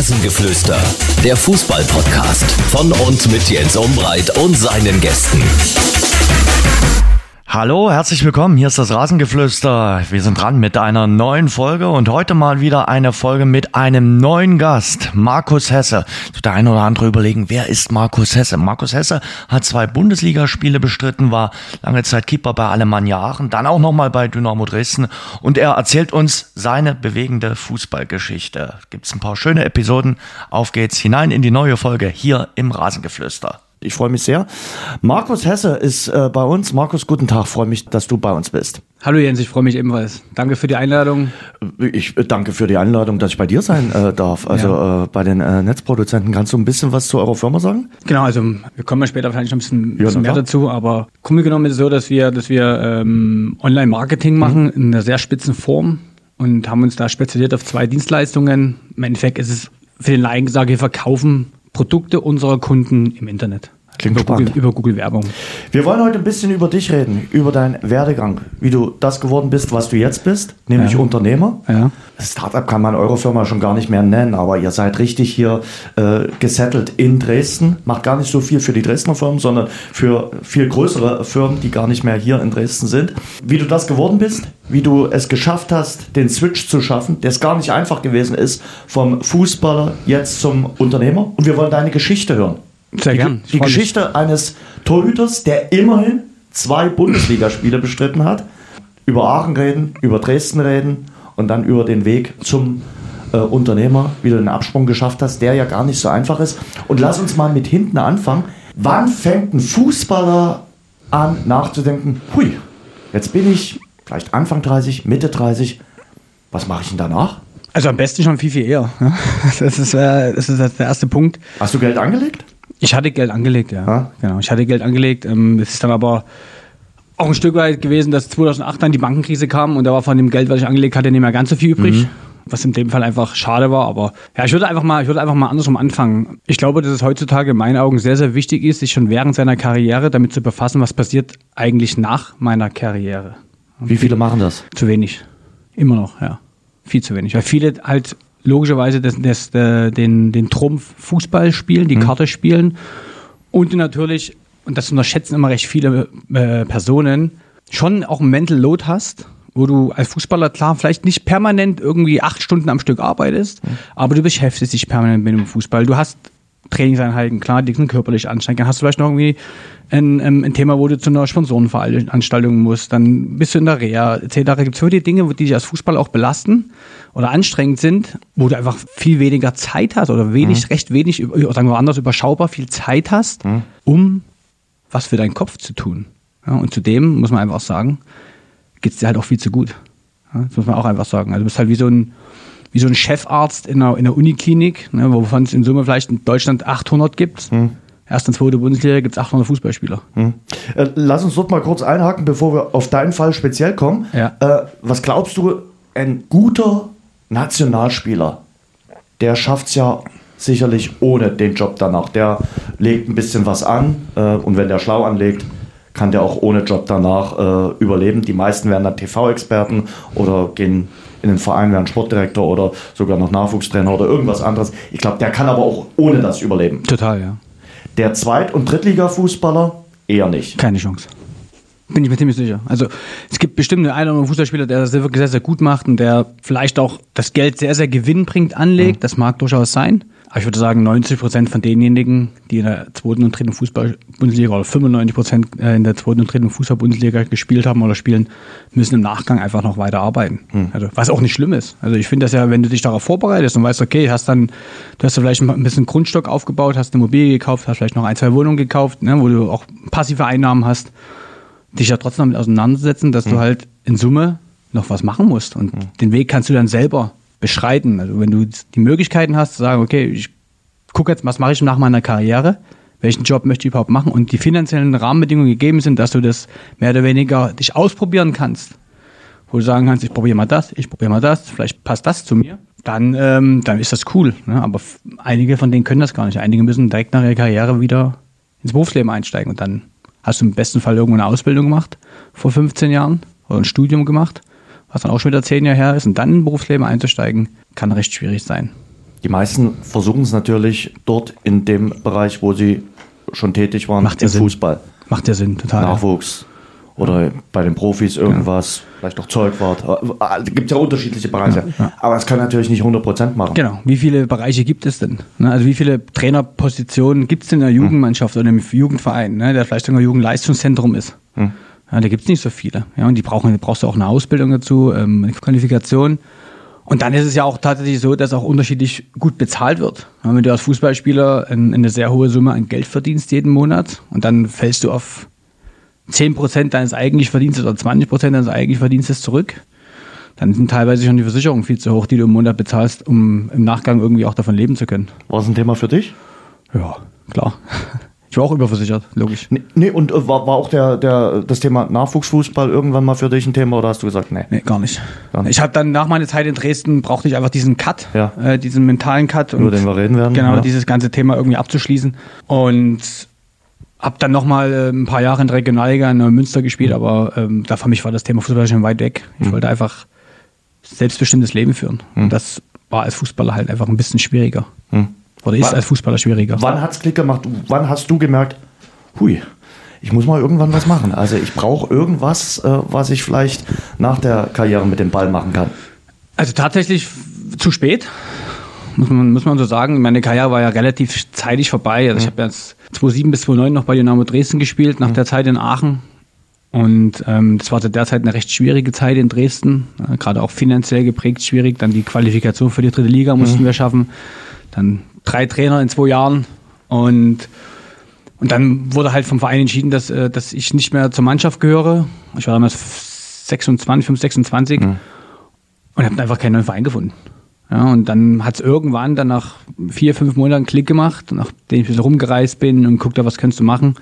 Rasengeflüster, der Fußball-Podcast von und mit Jens Umbreit und seinen Gästen. Hallo, herzlich willkommen. Hier ist das Rasengeflüster. Wir sind dran mit einer neuen Folge und heute mal wieder eine Folge mit einem neuen Gast, Markus Hesse. Der eine oder andere überlegen, wer ist Markus Hesse? Markus Hesse hat zwei Bundesligaspiele bestritten, war lange Zeit Keeper bei Alemannia Aachen, dann auch nochmal bei Dynamo Dresden und er erzählt uns seine bewegende Fußballgeschichte. Gibt's ein paar schöne Episoden. Auf geht's hinein in die neue Folge hier im Rasengeflüster. Ich freue mich sehr. Markus Hesse ist äh, bei uns. Markus, guten Tag. Freue mich, dass du bei uns bist. Hallo Jens, ich freue mich ebenfalls. Danke für die Einladung. Ich äh, danke für die Einladung, dass ich bei dir sein äh, darf. Also ja. äh, bei den äh, Netzproduzenten. Kannst du ein bisschen was zu eurer Firma sagen? Genau, also wir kommen ja später vielleicht noch ein bisschen, ja, bisschen mehr dazu, aber kommen genommen ist es so, dass wir, dass wir ähm, Online-Marketing machen mhm. in einer sehr spitzen Form und haben uns da spezialisiert auf zwei Dienstleistungen. Im Endeffekt ist es für den Laien gesagt, wir verkaufen Produkte unserer Kunden im Internet. Klingt über spannend. Google, über Google Werbung. Wir wollen heute ein bisschen über dich reden, über deinen Werdegang, wie du das geworden bist, was du jetzt bist, nämlich Ja. Unternehmer. Ja. Startup kann man eure Firma schon gar nicht mehr nennen, aber ihr seid richtig hier äh, gesettelt in Dresden. Macht gar nicht so viel für die Dresdner Firmen, sondern für viel größere Firmen, die gar nicht mehr hier in Dresden sind. Wie du das geworden bist, wie du es geschafft hast, den Switch zu schaffen, der es gar nicht einfach gewesen ist, vom Fußballer jetzt zum Unternehmer. Und wir wollen deine Geschichte hören. Sehr Die, gern. Ich die freu mich. Geschichte eines Torhüters, der immerhin zwei Bundesligaspiele bestritten hat. Über Aachen reden, über Dresden reden und dann über den Weg zum äh, Unternehmer, wie du den Absprung geschafft hast, der ja gar nicht so einfach ist. Und lass uns mal mit hinten anfangen. Wann fängt ein Fußballer an nachzudenken, hui, jetzt bin ich vielleicht Anfang 30, Mitte 30, was mache ich denn danach? Also am besten schon viel, viel eher. ja. Das ist, äh, das ist der erste Punkt. Hast du Geld angelegt? Ich hatte Geld angelegt, ja. Ah. Genau, ich hatte Geld angelegt. Ähm, Es ist dann aber auch ein Stück weit gewesen, dass 2008 dann die Bankenkrise kam und da war von dem Geld, was ich angelegt hatte, nicht mehr ganz so viel übrig. Was in dem Fall einfach schade war. Aber ja, ich würde einfach mal, ich würde einfach mal andersrum anfangen. Ich glaube, dass es heutzutage in meinen Augen sehr, sehr wichtig ist, sich schon während seiner Karriere damit zu befassen, was passiert eigentlich nach meiner Karriere. Wie viele machen das? Zu wenig. Immer noch, ja. Viel zu wenig. Weil viele halt logischerweise das, das, äh, den, den Trumpf Fußball spielen, die Karte spielen. Und du natürlich, und das unterschätzen immer recht viele äh, Personen, schon auch ein Mental Load hast, wo du als Fußballer klar vielleicht nicht permanent irgendwie acht Stunden am Stück arbeitest, aber du beschäftigst dich permanent mit dem Fußball. Du hast Trainingseinheiten, klar, die sind körperlich anstrengend. Dann hast du vielleicht noch irgendwie ein, ähm, ein Thema, wo du zu einer Sponsorenveranstaltung musst, dann bist du in der Reha, etc. Gibt es viele Dinge, die dich als Fußballer auch belasten oder anstrengend sind, wo du einfach viel weniger Zeit hast oder wenig, recht wenig, sagen wir anders, überschaubar viel Zeit hast, um was für deinen Kopf zu tun. Ja, und zudem muss man einfach sagen, geht es dir halt auch viel zu gut. Ja, das muss man auch einfach sagen. Also du bist halt wie so ein, wie so ein Chefarzt in einer, in einer Uniklinik, ne, wovon es in Summe vielleicht in Deutschland 800 gibt. Erst und zweite Bundesliga gibt es 800 Fußballspieler. Äh, lass uns dort mal kurz einhaken, bevor wir auf deinen Fall speziell kommen. Ja. Äh, was glaubst du, ein guter Nationalspieler, der schafft es ja sicherlich ohne den Job danach. Der legt ein bisschen was an äh, und wenn der schlau anlegt, kann der auch ohne Job danach äh, überleben. Die meisten werden dann TV-Experten oder gehen in den Verein, werden Sportdirektor oder sogar noch Nachwuchstrainer oder irgendwas anderes. Ich glaube, der kann aber auch ohne das überleben. Total, ja. Der Zweit- und Drittliga-Fußballer eher nicht. Keine Chance. Bin ich mir ziemlich sicher. Also es gibt bestimmt einen oder anderen Fußballspieler, der das wirklich sehr, sehr gut macht und der vielleicht auch das Geld sehr, sehr gewinnbringend anlegt. Das mag durchaus sein. Aber ich würde sagen, 90 Prozent von denjenigen, die in der zweiten und dritten Fußball-Bundesliga oder 95 Prozent äh, in der zweiten und dritten Fußball-Bundesliga gespielt haben oder spielen, müssen im Nachgang einfach noch weiter arbeiten. Also, was auch nicht schlimm ist. Also ich finde das ja, wenn du dich darauf vorbereitest und weißt, okay, hast dann, du hast da vielleicht ein bisschen Grundstock aufgebaut, hast eine Immobilie gekauft, hast vielleicht noch ein, zwei Wohnungen gekauft, ne, wo du auch passive Einnahmen hast, dich ja trotzdem damit auseinandersetzen, dass du halt in Summe noch was machen musst. Und den Weg kannst du dann selber beschreiten. Also wenn du die Möglichkeiten hast, zu sagen, okay, ich gucke jetzt, was mache ich nach meiner Karriere, welchen Job möchte ich überhaupt machen und die finanziellen Rahmenbedingungen gegeben sind, dass du das mehr oder weniger dich ausprobieren kannst. Wo du sagen kannst, ich probiere mal das, ich probiere mal das, vielleicht passt das zu mir. Dann, ähm, dann ist das cool. Ne? Aber einige von denen können das gar nicht. Einige müssen direkt nach ihrer Karriere wieder ins Berufsleben einsteigen. Und dann hast du im besten Fall irgendwo eine Ausbildung gemacht vor 15 Jahren oder ein Studium gemacht, was dann auch schon wieder 10 Jahre her ist. Und dann im Berufsleben einzusteigen, kann recht schwierig sein. Die meisten versuchen es natürlich dort in dem Bereich, wo sie schon tätig waren, Macht im Sinn. Fußball. Macht ja Sinn, total. Nachwuchs oder bei den Profis irgendwas, vielleicht noch Zeugwart. Gibt ja unterschiedliche Bereiche. Aber es kann natürlich nicht 100% machen. Genau. Wie viele Bereiche gibt es denn? Ne, Also wie viele Trainerpositionen gibt es denn in der Jugendmannschaft oder im Jugendverein, ne, der vielleicht sogar Jugendleistungszentrum ist? Ja, da gibt es nicht so viele. Ja, und die brauchen, da brauchst du auch eine Ausbildung dazu, ähm, eine Qualifikation. Und dann ist es ja auch tatsächlich so, dass auch unterschiedlich gut bezahlt wird. Ja, wenn du als Fußballspieler ein- eine sehr hohe Summe an Geld verdienst jeden Monat und dann fällst du auf 10% deines eigentlichen Verdienstes oder 20% deines eigentlichen Verdienstes zurück, dann sind teilweise schon die Versicherungen viel zu hoch, die du im Monat bezahlst, um im Nachgang irgendwie auch davon leben zu können. War es ein Thema für dich? Ja, klar. Ich war auch überversichert, logisch. Nee, nee und äh, war, war auch der, der, das Thema Nachwuchsfußball irgendwann mal für dich ein Thema oder hast du gesagt, nee? Nee, gar nicht. Gar nicht. Ich habe dann nach meiner Zeit in Dresden brauchte ich einfach diesen Cut, Ja. äh, diesen mentalen Cut. Über den wir reden werden, Genau, ja. dieses ganze Thema irgendwie abzuschließen. Und habe dann nochmal äh, ein paar Jahre in der Regionalliga in Münster gespielt, aber ähm, da für mich war das Thema Fußball schon weit weg. Ich Mhm. wollte einfach selbstbestimmtes Leben führen. Und das war als Fußballer halt einfach ein bisschen schwieriger. Oder ist Wann- als Fußballer schwieriger. Wann hat's Klick gemacht? Wann hast du gemerkt, hui, ich muss mal irgendwann was machen. Also ich brauche irgendwas, äh, was ich vielleicht nach der Karriere mit dem Ball machen kann. Also tatsächlich zu spät, muss man, muss man so sagen. Meine Karriere war ja relativ zeitig vorbei. Also ich habe jetzt 2007 bis 2009 noch bei Dynamo Dresden gespielt, nach der Zeit in Aachen. Und ähm, das war zu der Zeit eine recht schwierige Zeit in Dresden, äh, gerade auch finanziell geprägt schwierig. Dann die Qualifikation für die dritte Liga mussten wir schaffen. Dann drei Trainer in zwei Jahren. Und, und dann wurde halt vom Verein entschieden, dass, äh, dass ich nicht mehr zur Mannschaft gehöre. Ich war damals 26, 5, 26 und habe einfach keinen neuen Verein gefunden. Ja, und dann hat es irgendwann dann nach vier, fünf Monaten Klick gemacht, nachdem ich ein bisschen rumgereist bin und guckte, was kannst du machen.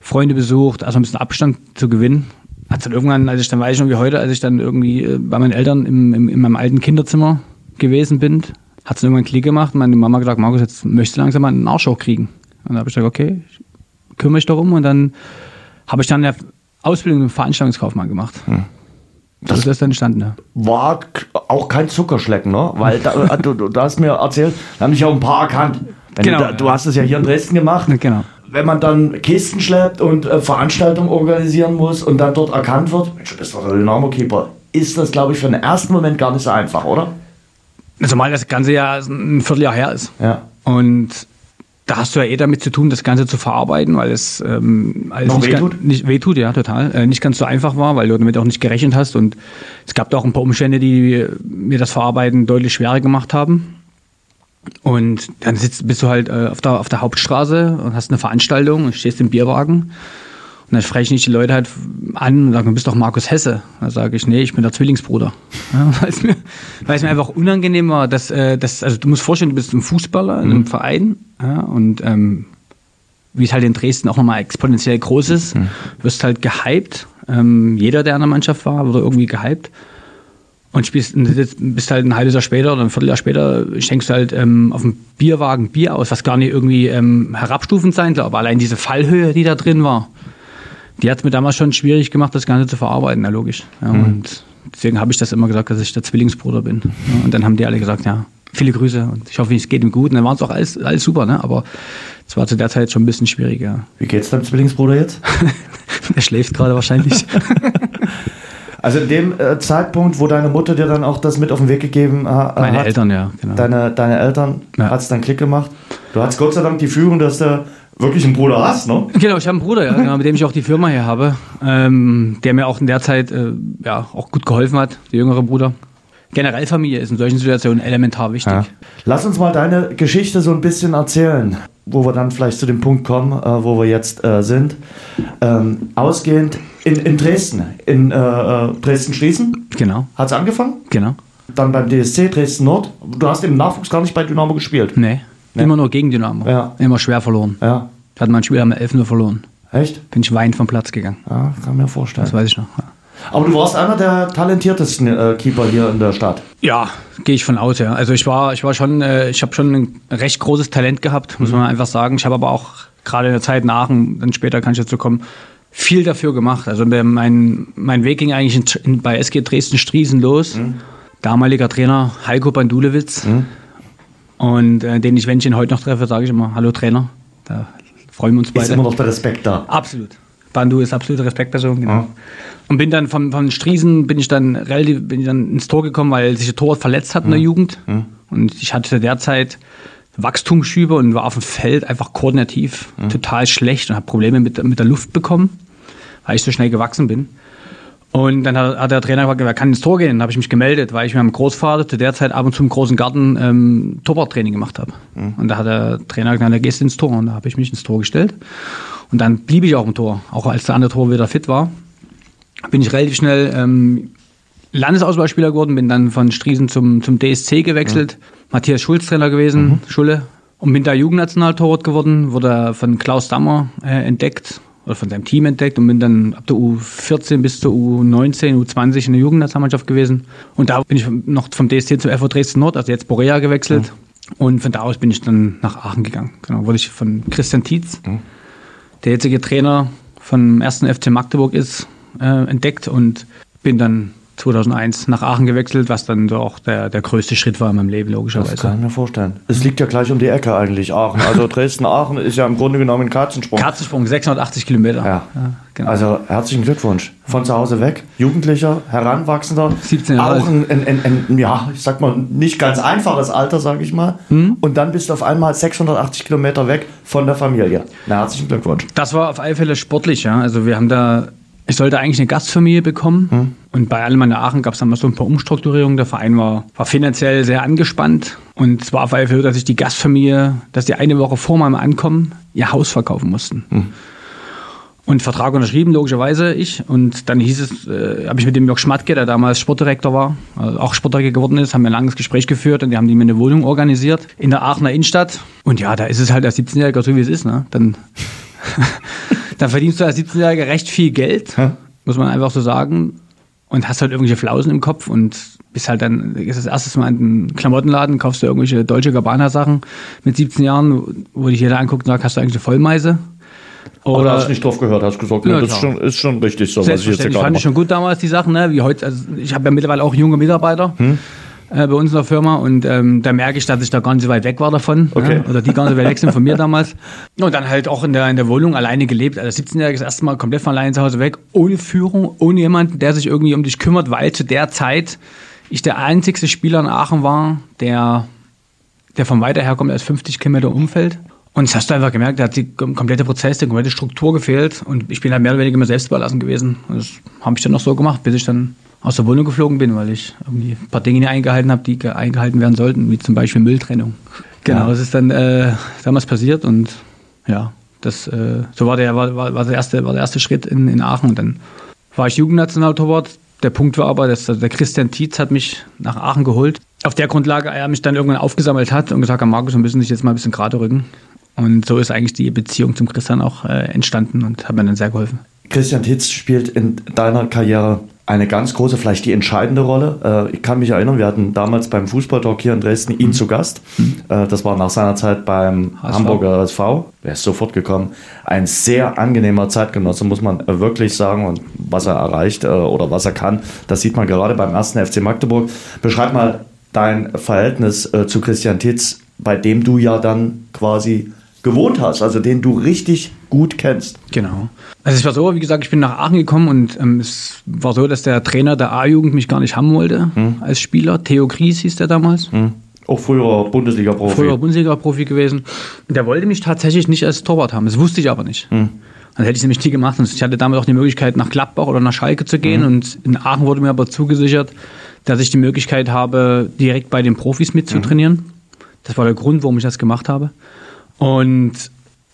Freunde besucht, also ein bisschen Abstand zu gewinnen. Hat dann irgendwann, als ich dann weiß ich noch wie heute, als ich dann irgendwie äh, bei meinen Eltern im, im, in meinem alten Kinderzimmer gewesen bin, hat es irgendwann Klick gemacht und meine Mama gesagt, Markus, jetzt möchtest du langsam mal einen Arsch hochkriegen. Und dann habe ich gesagt, okay, ich kümmere mich darum und dann habe ich dann eine Ausbildung im Veranstaltungskaufmann gemacht. Das ist das entstanden, ja. War auch kein Zuckerschlecken, ne? Weil da, äh, du, du, hast mir erzählt, da haben dich auch ein paar erkannt. Wenn Genau, du, du hast es ja hier in Dresden gemacht. Genau. Wenn man dann Kisten schleppt und äh, Veranstaltungen organisieren muss und dann dort erkannt wird, Mensch, du bist doch der Dynamo-Keeper, ist das, glaube ich, für den ersten Moment gar nicht so einfach, oder? Zumal das Ganze ja ein Vierteljahr her ist. Ja. Und da hast du ja eh damit zu tun, das Ganze zu verarbeiten, weil es ähm, alles nicht, wehtut? Ganz, nicht wehtut, ja, total. Äh, nicht ganz so einfach war, weil du damit auch nicht gerechnet hast. Und es gab da auch ein paar Umstände, die mir das Verarbeiten deutlich schwerer gemacht haben. Und dann sitzt, bist du halt äh, auf, der, auf der Hauptstraße und hast eine Veranstaltung und stehst im Bierwagen. Und dann sprechen dich die Leute halt an und sagen, du bist doch Markus Hesse. Da sage ich, nee, ich bin der Zwillingsbruder. Ja, weil, es mir, weil es mir einfach unangenehm war, dass, äh, dass, also du musst vorstellen, du bist ein Fußballer in einem Verein ja, und ähm, wie es halt in Dresden auch nochmal exponentiell groß ist, wirst halt gehypt. Ähm, jeder, der in der Mannschaft war, wurde irgendwie gehypt. Und spielst, bist halt ein halbes Jahr später oder ein Vierteljahr später, schenkst du halt ähm, auf dem Bierwagen Bier aus, was gar nicht irgendwie ähm, herabstufend sein soll, aber allein diese Fallhöhe, die da drin war, die hat es mir damals schon schwierig gemacht, das Ganze zu verarbeiten, ja, logisch. Ja, Und deswegen habe ich das immer gesagt, dass ich der Zwillingsbruder bin. Ja, und dann haben die alle gesagt, ja, viele Grüße und ich hoffe, es geht ihm gut. Und dann waren es auch alles, alles super, ne? aber es war zu der Zeit schon ein bisschen schwieriger. Wie geht's deinem Zwillingsbruder jetzt? er schläft gerade wahrscheinlich. Also in dem äh, Zeitpunkt, wo deine Mutter dir dann auch das mit auf den Weg gegeben äh, Meine hat, Eltern, ja, genau. deine, deine Eltern, Ja. hat es dann Klick gemacht. Du hattest Gott sei Dank die Führung, dass du wirklich einen Bruder hast, ne? Genau, ich habe einen Bruder, ja, genau, mit dem ich auch die Firma hier habe, ähm, der mir auch in der Zeit äh, ja, auch gut geholfen hat, der jüngere Bruder. Generell Familie ist in solchen Situationen elementar wichtig. Ja. Lass uns mal deine Geschichte so ein bisschen erzählen, wo wir dann vielleicht zu dem Punkt kommen, äh, wo wir jetzt äh, sind. Ähm, ausgehend in, in Dresden, in äh, äh, Dresden-Schließen Genau, hat es angefangen. genau. Dann beim DSC Dresden Nord. Du hast im Nachwuchs gar nicht bei Dynamo gespielt. Nee, immer nur gegen Dynamo. Ja. Immer schwer verloren. Ja, Hat mein Spiel am 11. Uhr verloren. echt? Bin ich weinend vom Platz gegangen. Ja, kann mir vorstellen. Das weiß ich noch. Ja. Aber du warst einer der talentiertesten äh, Keeper hier in der Stadt. Ja, gehe ich von aus, ja. Also ich war, ich war schon, äh, ich habe schon ein recht großes Talent gehabt, muss man einfach sagen. Ich habe aber auch gerade in der Zeit nach, und dann später kann ich dazu kommen, viel dafür gemacht. Also mein, mein Weg ging eigentlich in, in, bei SG Dresden-Striesen los. Damaliger Trainer Heiko Bandulewitz. Und äh, den ich, wenn ich ihn heute noch treffe, sage ich immer, hallo Trainer. Da freuen wir uns beide. Ist immer noch der Respekt da. Absolut. Bandu ist absolute Respektperson, genau. Ja. Und bin dann von, von Striesen bin ich dann relativ bin ich dann ins Tor gekommen, weil sich der Torwart verletzt hat in der Jugend. Mhm. Und ich hatte derzeit Wachstumsschübe und war auf dem Feld einfach koordinativ mhm. total schlecht und habe Probleme mit, mit der Luft bekommen, weil ich so schnell gewachsen bin. Und dann hat, hat der Trainer gesagt, wer kann ins Tor gehen? Dann habe ich mich gemeldet, weil ich mit meinem Großvater zu der Zeit ab und zu im großen Garten ähm, Torwarttraining gemacht habe. Mhm. Und da hat der Trainer gesagt, da gehst du ins Tor. Und da habe ich mich ins Tor gestellt. Und dann blieb ich auch im Tor, auch als der andere Tor wieder fit war. Bin ich relativ schnell ähm, Landesauswahlspieler geworden, bin dann von Striesen zum, zum DSC gewechselt. Mhm. Matthias Schulz Trainer gewesen, mhm. Schulle. Und bin da Jugendnationaltorwart geworden, wurde von Klaus Dammer äh, entdeckt oder von seinem Team entdeckt und bin dann ab der U14 bis zur U19, U20 in der Jugendnationalmannschaft gewesen. Und da bin ich noch vom DSC zum FV Dresden Nord, also jetzt Borea gewechselt. Mhm. Und von da aus bin ich dann nach Aachen gegangen. Genau, wurde ich von Christian Tietz, mhm. der jetzige Trainer vom ersten FC Magdeburg ist, äh, entdeckt und bin dann 2001 nach Aachen gewechselt, was dann so auch der, der größte Schritt war in meinem Leben, logischerweise. Das kann ich mir vorstellen. Es liegt ja gleich um die Ecke eigentlich, Aachen. Also Dresden-Aachen ist ja im Grunde genommen ein Katzensprung. Katzensprung, 680 Kilometer. Ja. ja genau. Also herzlichen Glückwunsch. Von zu Hause weg, Jugendlicher, Heranwachsender. 17 Jahre Auch ein, ein, ein, ein, ja, ich sag mal, nicht ganz einfaches Alter, sage ich mal. Hm? Und dann bist du auf einmal 680 Kilometer weg von der Familie. Na, herzlichen Glückwunsch. Das war auf alle Fälle sportlich, ja. Also wir haben da ich sollte eigentlich eine Gastfamilie bekommen. Hm. Und bei allem in Aachen gab es dann mal so ein paar Umstrukturierungen. Der Verein war, war finanziell sehr angespannt. Und es war so, dass ich die Gastfamilie, dass die eine Woche vor meinem Ankommen ihr Haus verkaufen mussten. Hm. Und Vertrag unterschrieben, logischerweise ich. Und dann hieß es, äh, habe ich mit dem Jörg Schmatke, der damals Sportdirektor war, also auch Sportdirektor geworden ist, haben wir ein langes Gespräch geführt und die haben die mir eine Wohnung organisiert in der Aachener Innenstadt. Und ja, da ist es halt als 17-Jähriger so, wie es ist. Ne? Dann dann verdienst du als 17-Jähriger recht viel Geld, ja. muss man einfach so sagen. Und hast halt irgendwelche Flausen im Kopf und bist halt dann, ist das erste Mal in einen Klamottenladen, kaufst du irgendwelche deutsche Gabbana-Sachen mit 17 Jahren, wo dich jeder anguckt und sagt, hast du eigentlich eine Vollmeise? Oder, hast du nicht drauf gehört, hast gesagt, ja, das ist schon, ist schon richtig so, was ich jetzt fand ich schon gut damals die Sachen, ne? wie heute, also ich habe ja mittlerweile auch junge Mitarbeiter. Hm? Äh, bei uns in der Firma und ähm, da merke ich, dass ich da gar nicht so weit weg war davon. Okay. Ja, oder die gar nicht so weit weg sind von mir damals. Und dann halt auch in der, in der Wohnung alleine gelebt. Also 17-Jähriges das erste Mal komplett von alleine zu Hause weg, ohne Führung, ohne jemanden, der sich irgendwie um dich kümmert, weil zu der Zeit ich der einzigste Spieler in Aachen war, der, der von weiter her kommt als 50 Kilometer Umfeld. Und das hast du einfach gemerkt, da hat die komplette Prozess, die komplette Struktur gefehlt. Und ich bin halt mehr oder weniger immer selbst überlassen gewesen. Und das habe ich dann noch so gemacht, bis ich dann aus der Wohnung geflogen bin, weil ich irgendwie ein paar Dinge nicht eingehalten habe, die eingehalten werden sollten, wie zum Beispiel Mülltrennung. Genau, ja. das ist dann äh, damals passiert und ja, das äh, so war der war, war, der erste war der erste Schritt in, in Aachen und dann war ich Jugendnationaltorwart. Der Punkt war aber, dass der Christian Tietz hat mich nach Aachen geholt. Auf der Grundlage er mich dann irgendwann aufgesammelt hat und gesagt hat, Markus, wir müssen dich jetzt mal ein bisschen gerade rücken. Und so ist eigentlich die Beziehung zum Christian auch äh, entstanden und hat mir dann sehr geholfen. Christian Tietz spielt in deiner Karriere eine ganz große, vielleicht die entscheidende Rolle. Äh, ich kann mich erinnern, wir hatten damals beim Fußballtalk hier in Dresden ihn mhm. zu Gast. Mhm. Äh, das war nach seiner Zeit beim HSV. Hamburger SV. Er ist sofort gekommen. Ein sehr angenehmer Zeitgenosse, muss man wirklich sagen. Und was er erreicht äh, oder was er kann, das sieht man gerade beim ersten FC Magdeburg. Beschreib mal dein Verhältnis zu Christian Titz, bei dem du ja dann quasi gewohnt hast, also den du richtig gut kennst. Genau. Also es war so, wie gesagt, ich bin nach Aachen gekommen und ähm, es war so, dass der Trainer der A-Jugend mich gar nicht haben wollte hm. als Spieler. Theo Gries hieß der damals. Hm. Auch früher Bundesliga-Profi. Früher Bundesliga-Profi gewesen. Der wollte mich tatsächlich nicht als Torwart haben. Das wusste ich aber nicht. Hm. Dann hätte ich nämlich nie gemacht. Und ich hatte damals auch die Möglichkeit, nach Gladbach oder nach Schalke zu gehen. Hm. Und in Aachen wurde mir aber zugesichert, dass ich die Möglichkeit habe, direkt bei den Profis mitzutrainieren. Hm. Das war der Grund, warum ich das gemacht habe. Und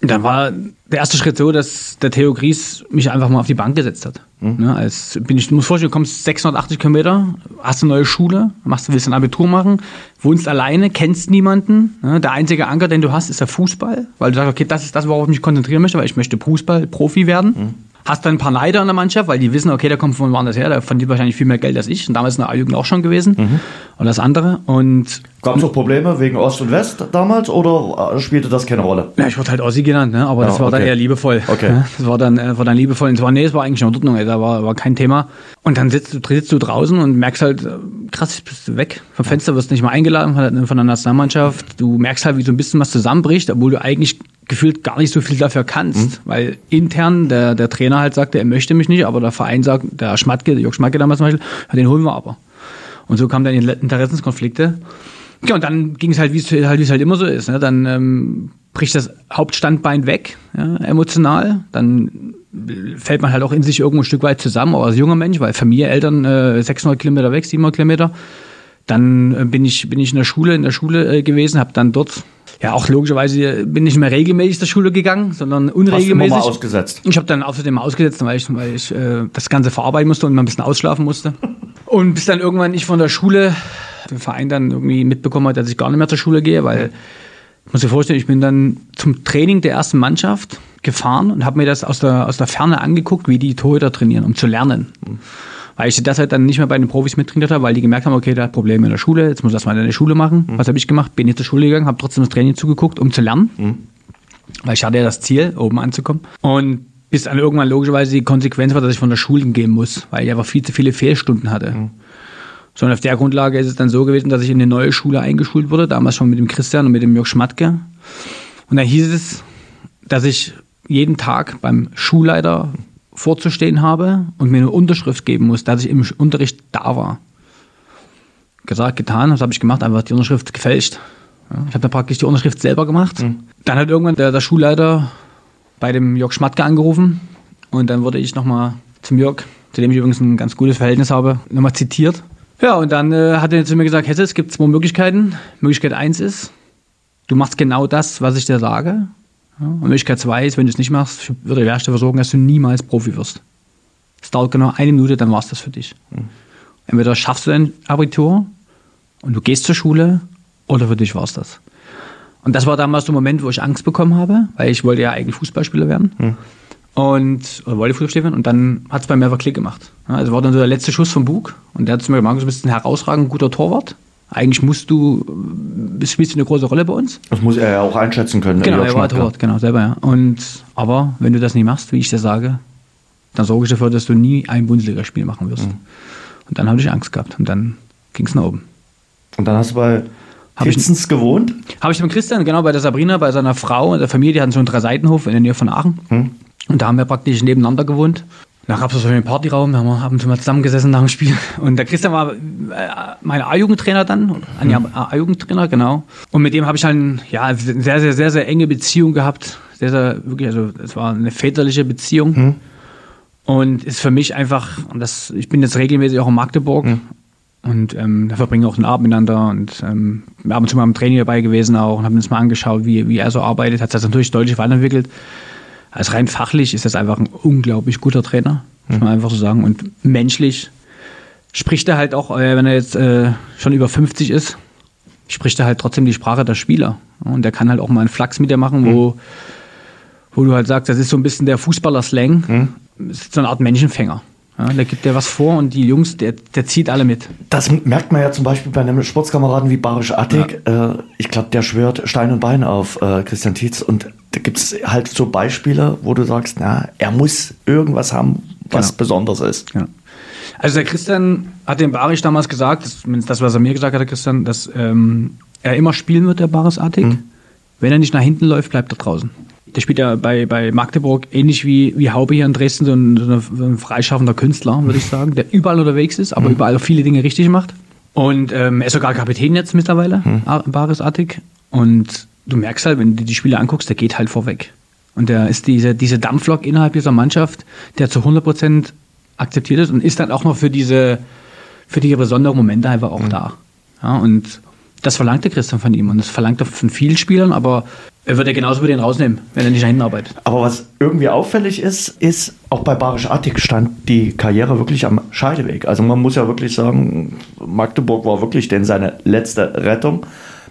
dann war der erste Schritt so, dass der Theo Gries mich einfach mal auf die Bank gesetzt hat. Mhm. Ne, als bin ich, du musst vorstellen, du kommst 680 Kilometer, hast eine neue Schule, machst, willst ein Abitur machen, wohnst alleine, kennst niemanden. Ne, der einzige Anker, den du hast, ist der Fußball, weil du sagst, okay, das ist das, worauf ich mich konzentrieren möchte, weil ich möchte Fußball-Profi werden. Mhm. Hast dann ein paar Neider in der Mannschaft, weil die wissen, okay, der kommt von woanders her, der verdient wahrscheinlich viel mehr Geld als ich. Und damals in der A-Jugend auch schon gewesen. Mhm. Und das andere. Und Gab es auch Probleme wegen Ost und West damals oder äh, spielte das keine Rolle? ja, ich wurde halt Ossi genannt, ne? aber Ja, das war dann okay. eher liebevoll. Okay. Das war dann, äh, war dann liebevoll. Und zwar, nee, es war eigentlich in Ordnung, ey, da war, war kein Thema. Und dann sitzt du, sitzt du draußen und merkst halt, äh, krass, bist du weg vom Fenster, wirst nicht mal eingeladen von, von der Nationalmannschaft. Du merkst halt, wie so ein bisschen was zusammenbricht, obwohl du eigentlich gefühlt gar nicht so viel dafür kannst. Weil intern der, der Trainer halt sagte, er möchte mich nicht, aber der Verein sagt, der Schmatke, der Jörg Schmatke damals zum Beispiel, ja, den holen wir aber. Und so kamen dann die Interessenskonflikte. Ja, und dann ging es halt, wie es halt, es halt immer so ist. Ne? Dann ähm, bricht das Hauptstandbein weg, ja, emotional. Dann fällt man halt auch in sich irgendwo ein Stück weit zusammen, auch als junger Mensch, weil Familie, Eltern äh, 600 Kilometer weg, 700 Kilometer. Dann äh, bin ich bin ich in der Schule in der Schule äh, gewesen, habe dann dort ja auch logischerweise bin ich nicht mehr regelmäßig zur Schule gegangen, sondern Hast du unregelmäßig. mal ausgesetzt? Ich habe dann außerdem ausgesetzt, weil ich, weil ich äh, das Ganze verarbeiten musste und mal ein bisschen ausschlafen musste. Und bis dann irgendwann ich von der Schule, der Verein dann irgendwie mitbekommen hat, dass ich gar nicht mehr zur Schule gehe, weil, ich muss dir vorstellen, ich bin dann zum Training der ersten Mannschaft gefahren und habe mir das aus der, aus der Ferne angeguckt, wie die Torhüter trainieren, um zu lernen. Weil ich das halt dann nicht mehr bei den Profis mittrainiert habe, weil die gemerkt haben, okay, der hat Probleme in der Schule, jetzt muss das mal in der Schule machen. Was habe ich gemacht? Bin jetzt zur Schule gegangen, habe trotzdem das Training zugeguckt, um zu lernen weil ich hatte ja das Ziel, oben anzukommen. Und bis dann irgendwann logischerweise die Konsequenz war, dass ich von der Schule gehen muss, weil ich einfach viel zu viele Fehlstunden hatte. So, und auf der Grundlage ist es dann so gewesen, dass ich in eine neue Schule eingeschult wurde, damals schon mit dem Christian und mit dem Jörg Schmatke. Und da hieß es, dass ich jeden Tag beim Schulleiter vorzustehen habe und mir eine Unterschrift geben muss, dass ich im Unterricht da war. Gesagt, getan, was habe ich gemacht? Einfach die Unterschrift gefälscht. Ich habe dann praktisch die Unterschrift selber gemacht. Dann hat irgendwann der, der Schulleiter bei dem Jörg Schmatke angerufen und dann wurde ich nochmal zum Jörg, zu dem ich übrigens ein ganz gutes Verhältnis habe, nochmal zitiert. Ja, und dann äh, hat er zu mir gesagt, Hesse, es gibt zwei Möglichkeiten. Möglichkeit eins ist, du machst genau das, was ich dir sage. Ja, und Möglichkeit zwei ist, wenn du es nicht machst, würde der Erste versorgen, dass du niemals Profi wirst. Es dauert genau eine Minute, dann war es das für dich. Entweder schaffst du dein Abitur und du gehst zur Schule oder für dich war es das. Und das war damals ein Moment, wo ich Angst bekommen habe, weil ich wollte ja eigentlich Fußballspieler werden. Und oder wollte Fußballspieler werden und dann hat es bei mir einfach Klick gemacht. Ja, also war dann so der letzte Schuss vom Bug und der hat zu mir Markus, du bist ein herausragend guter Torwart. Eigentlich musst du, äh, spielst du eine große Rolle bei uns. Das muss er ja auch einschätzen können. Genau, Jörg er war. Torwart, genau, selber, ja. Und, aber wenn du das nicht machst, wie ich dir sage, dann sorge ich dafür, dass du nie ein Bundesligaspiel machen wirst. Und dann habe ich Angst gehabt und dann ging es nach oben. Und dann hast du bei Hab ich- Hitzens gewohnt. Habe ich mit Christian, genau, bei der Sabrina, bei seiner Frau und der Familie, die hatten so einen Dreiseitenhof in der Nähe von Aachen. Und da haben wir praktisch nebeneinander gewohnt. Da gab es so einen Partyraum, da haben wir ab und zu mal zusammengesessen nach dem Spiel. Und der Christian war äh, mein A-Jugendtrainer dann, ein A-Jugendtrainer, genau. Und mit dem habe ich dann ja, eine sehr, sehr, sehr, sehr enge Beziehung gehabt. Sehr, sehr, wirklich, also es war eine väterliche Beziehung. Und ist für mich einfach, das, ich bin jetzt regelmäßig auch in Magdeburg und ähm, da verbringen wir auch den Abend miteinander und ähm, ab und zu mal im Training dabei gewesen auch und haben uns mal angeschaut, wie, wie er so arbeitet. Hat sich das natürlich deutlich weiterentwickelt. Also rein fachlich ist das einfach ein unglaublich guter Trainer, muss man einfach so sagen. Und menschlich spricht er halt auch, äh, wenn er jetzt äh, schon über 50 ist, spricht er halt trotzdem die Sprache der Spieler. Und der kann halt auch mal einen Flachs mit dir machen, wo, wo du halt sagst, das ist so ein bisschen der Fußballer-Slang. Das ist so eine Art Menschenfänger. Ja, der gibt dir was vor und die Jungs, der, der zieht alle mit. Das merkt man ja zum Beispiel bei einem Sportskameraden wie Barisch Attik. Äh, ich glaube, der schwört Stein und Bein auf äh, Christian Tietz. Und da gibt es halt so Beispiele, wo du sagst, na, er muss irgendwas haben, was Genau. besonders ist. Ja. Also der Christian hat dem Barisch damals gesagt, das, zumindest das, was er mir gesagt hat, der Christian, dass ähm, er immer spielen wird, der Baris Artig. Wenn er nicht nach hinten läuft, bleibt er draußen. Der spielt ja bei, bei Magdeburg ähnlich wie, wie Haube hier in Dresden, so ein, so ein, freischaffender Künstler, würde ich sagen, der überall unterwegs ist, aber überall auch viele Dinge richtig macht. Und ähm, er ist sogar Kapitän jetzt mittlerweile, Ar- Baris Artig. Und du merkst halt, wenn du die Spiele anguckst, der geht halt vorweg. Und der ist diese, diese Dampflok innerhalb dieser Mannschaft, der zu 100 Prozent akzeptiert ist und ist dann auch noch für diese, für die besonderen Momente einfach auch da. Ja, und das verlangt der Christian von ihm und das verlangt er von vielen Spielern, aber er wird ja genauso über den rausnehmen, wenn er nicht nach hinten arbeitet. Aber was irgendwie auffällig ist, ist, auch bei Barisch Attik stand die Karriere wirklich am Scheideweg. Also man muss ja wirklich sagen, Magdeburg war wirklich denn seine letzte Rettung.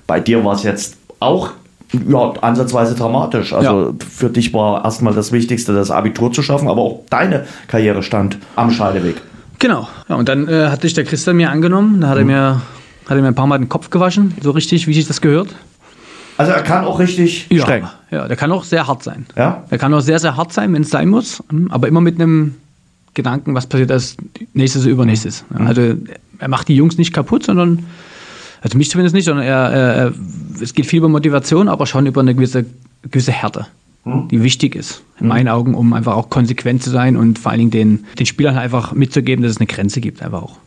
Bei dir war es jetzt auch ja, ansatzweise dramatisch. Also ja. für dich war erstmal das Wichtigste, das Abitur zu schaffen, aber auch deine Karriere stand am Scheideweg. Genau. Ja, und dann äh, hat sich der Christian mir angenommen. Da hat, mhm. er mir, hat er mir ein paar Mal den Kopf gewaschen, so richtig, wie sich das gehört. Also er kann auch richtig ja, streng. Ja, der kann auch sehr hart sein. Ja? Der kann auch sehr, sehr hart sein, wenn es sein muss, aber immer mit einem Gedanken, was passiert als nächstes oder übernächstes. Mhm. Also er macht die Jungs nicht kaputt, sondern also mich zumindest nicht, sondern er, er, es geht viel über Motivation, aber schon über eine gewisse, gewisse Härte, hm? die wichtig ist, in hm? meinen Augen, um einfach auch konsequent zu sein und vor allen Dingen den, den Spielern einfach mitzugeben, dass es eine Grenze gibt, einfach auch.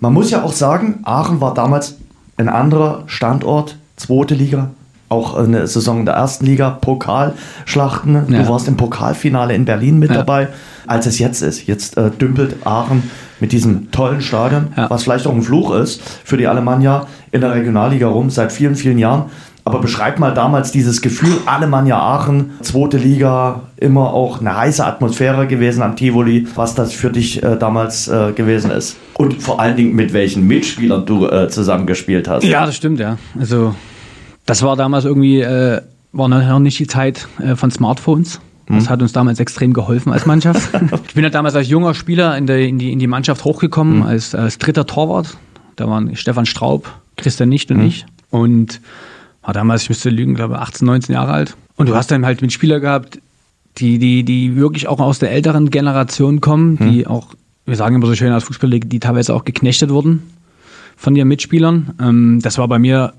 Man muss ja auch sagen, Aachen war damals ein anderer Standort, zweite Liga, auch eine Saison in der ersten Liga, Pokalschlachten. Ja. Du warst im Pokalfinale in Berlin mit ja. dabei, als es jetzt ist. Jetzt äh, dümpelt Aachen mit diesem tollen Stadion, ja. was vielleicht auch ein Fluch ist für die Alemannia in der Regionalliga rum seit vielen, vielen Jahren. Aber beschreib mal damals dieses Gefühl, Alemannia Aachen, zweite Liga, immer auch eine heiße Atmosphäre gewesen am Tivoli, was das für dich äh, damals äh, gewesen ist. Und vor allen Dingen, mit welchen Mitspielern du äh, zusammengespielt hast. Ja, das stimmt, ja. Also, das war damals irgendwie, äh, war noch nicht die Zeit äh, von Smartphones. Das mhm. hat uns damals extrem geholfen als Mannschaft. ich bin ja damals als junger Spieler in, der, in, die, in die Mannschaft hochgekommen, mhm. als, als dritter Torwart. Da waren Stefan Straub, Christian Nicht und mhm. ich. Und war damals, ich müsste lügen, glaube 18, 19 Jahre alt. Und du hast dann halt mit Spieler gehabt, die, die, die wirklich auch aus der älteren Generation kommen, die mhm. auch, wir sagen immer so schön als Fußballer, die teilweise auch geknechtet wurden von ihren Mitspielern. Ähm, das war bei mir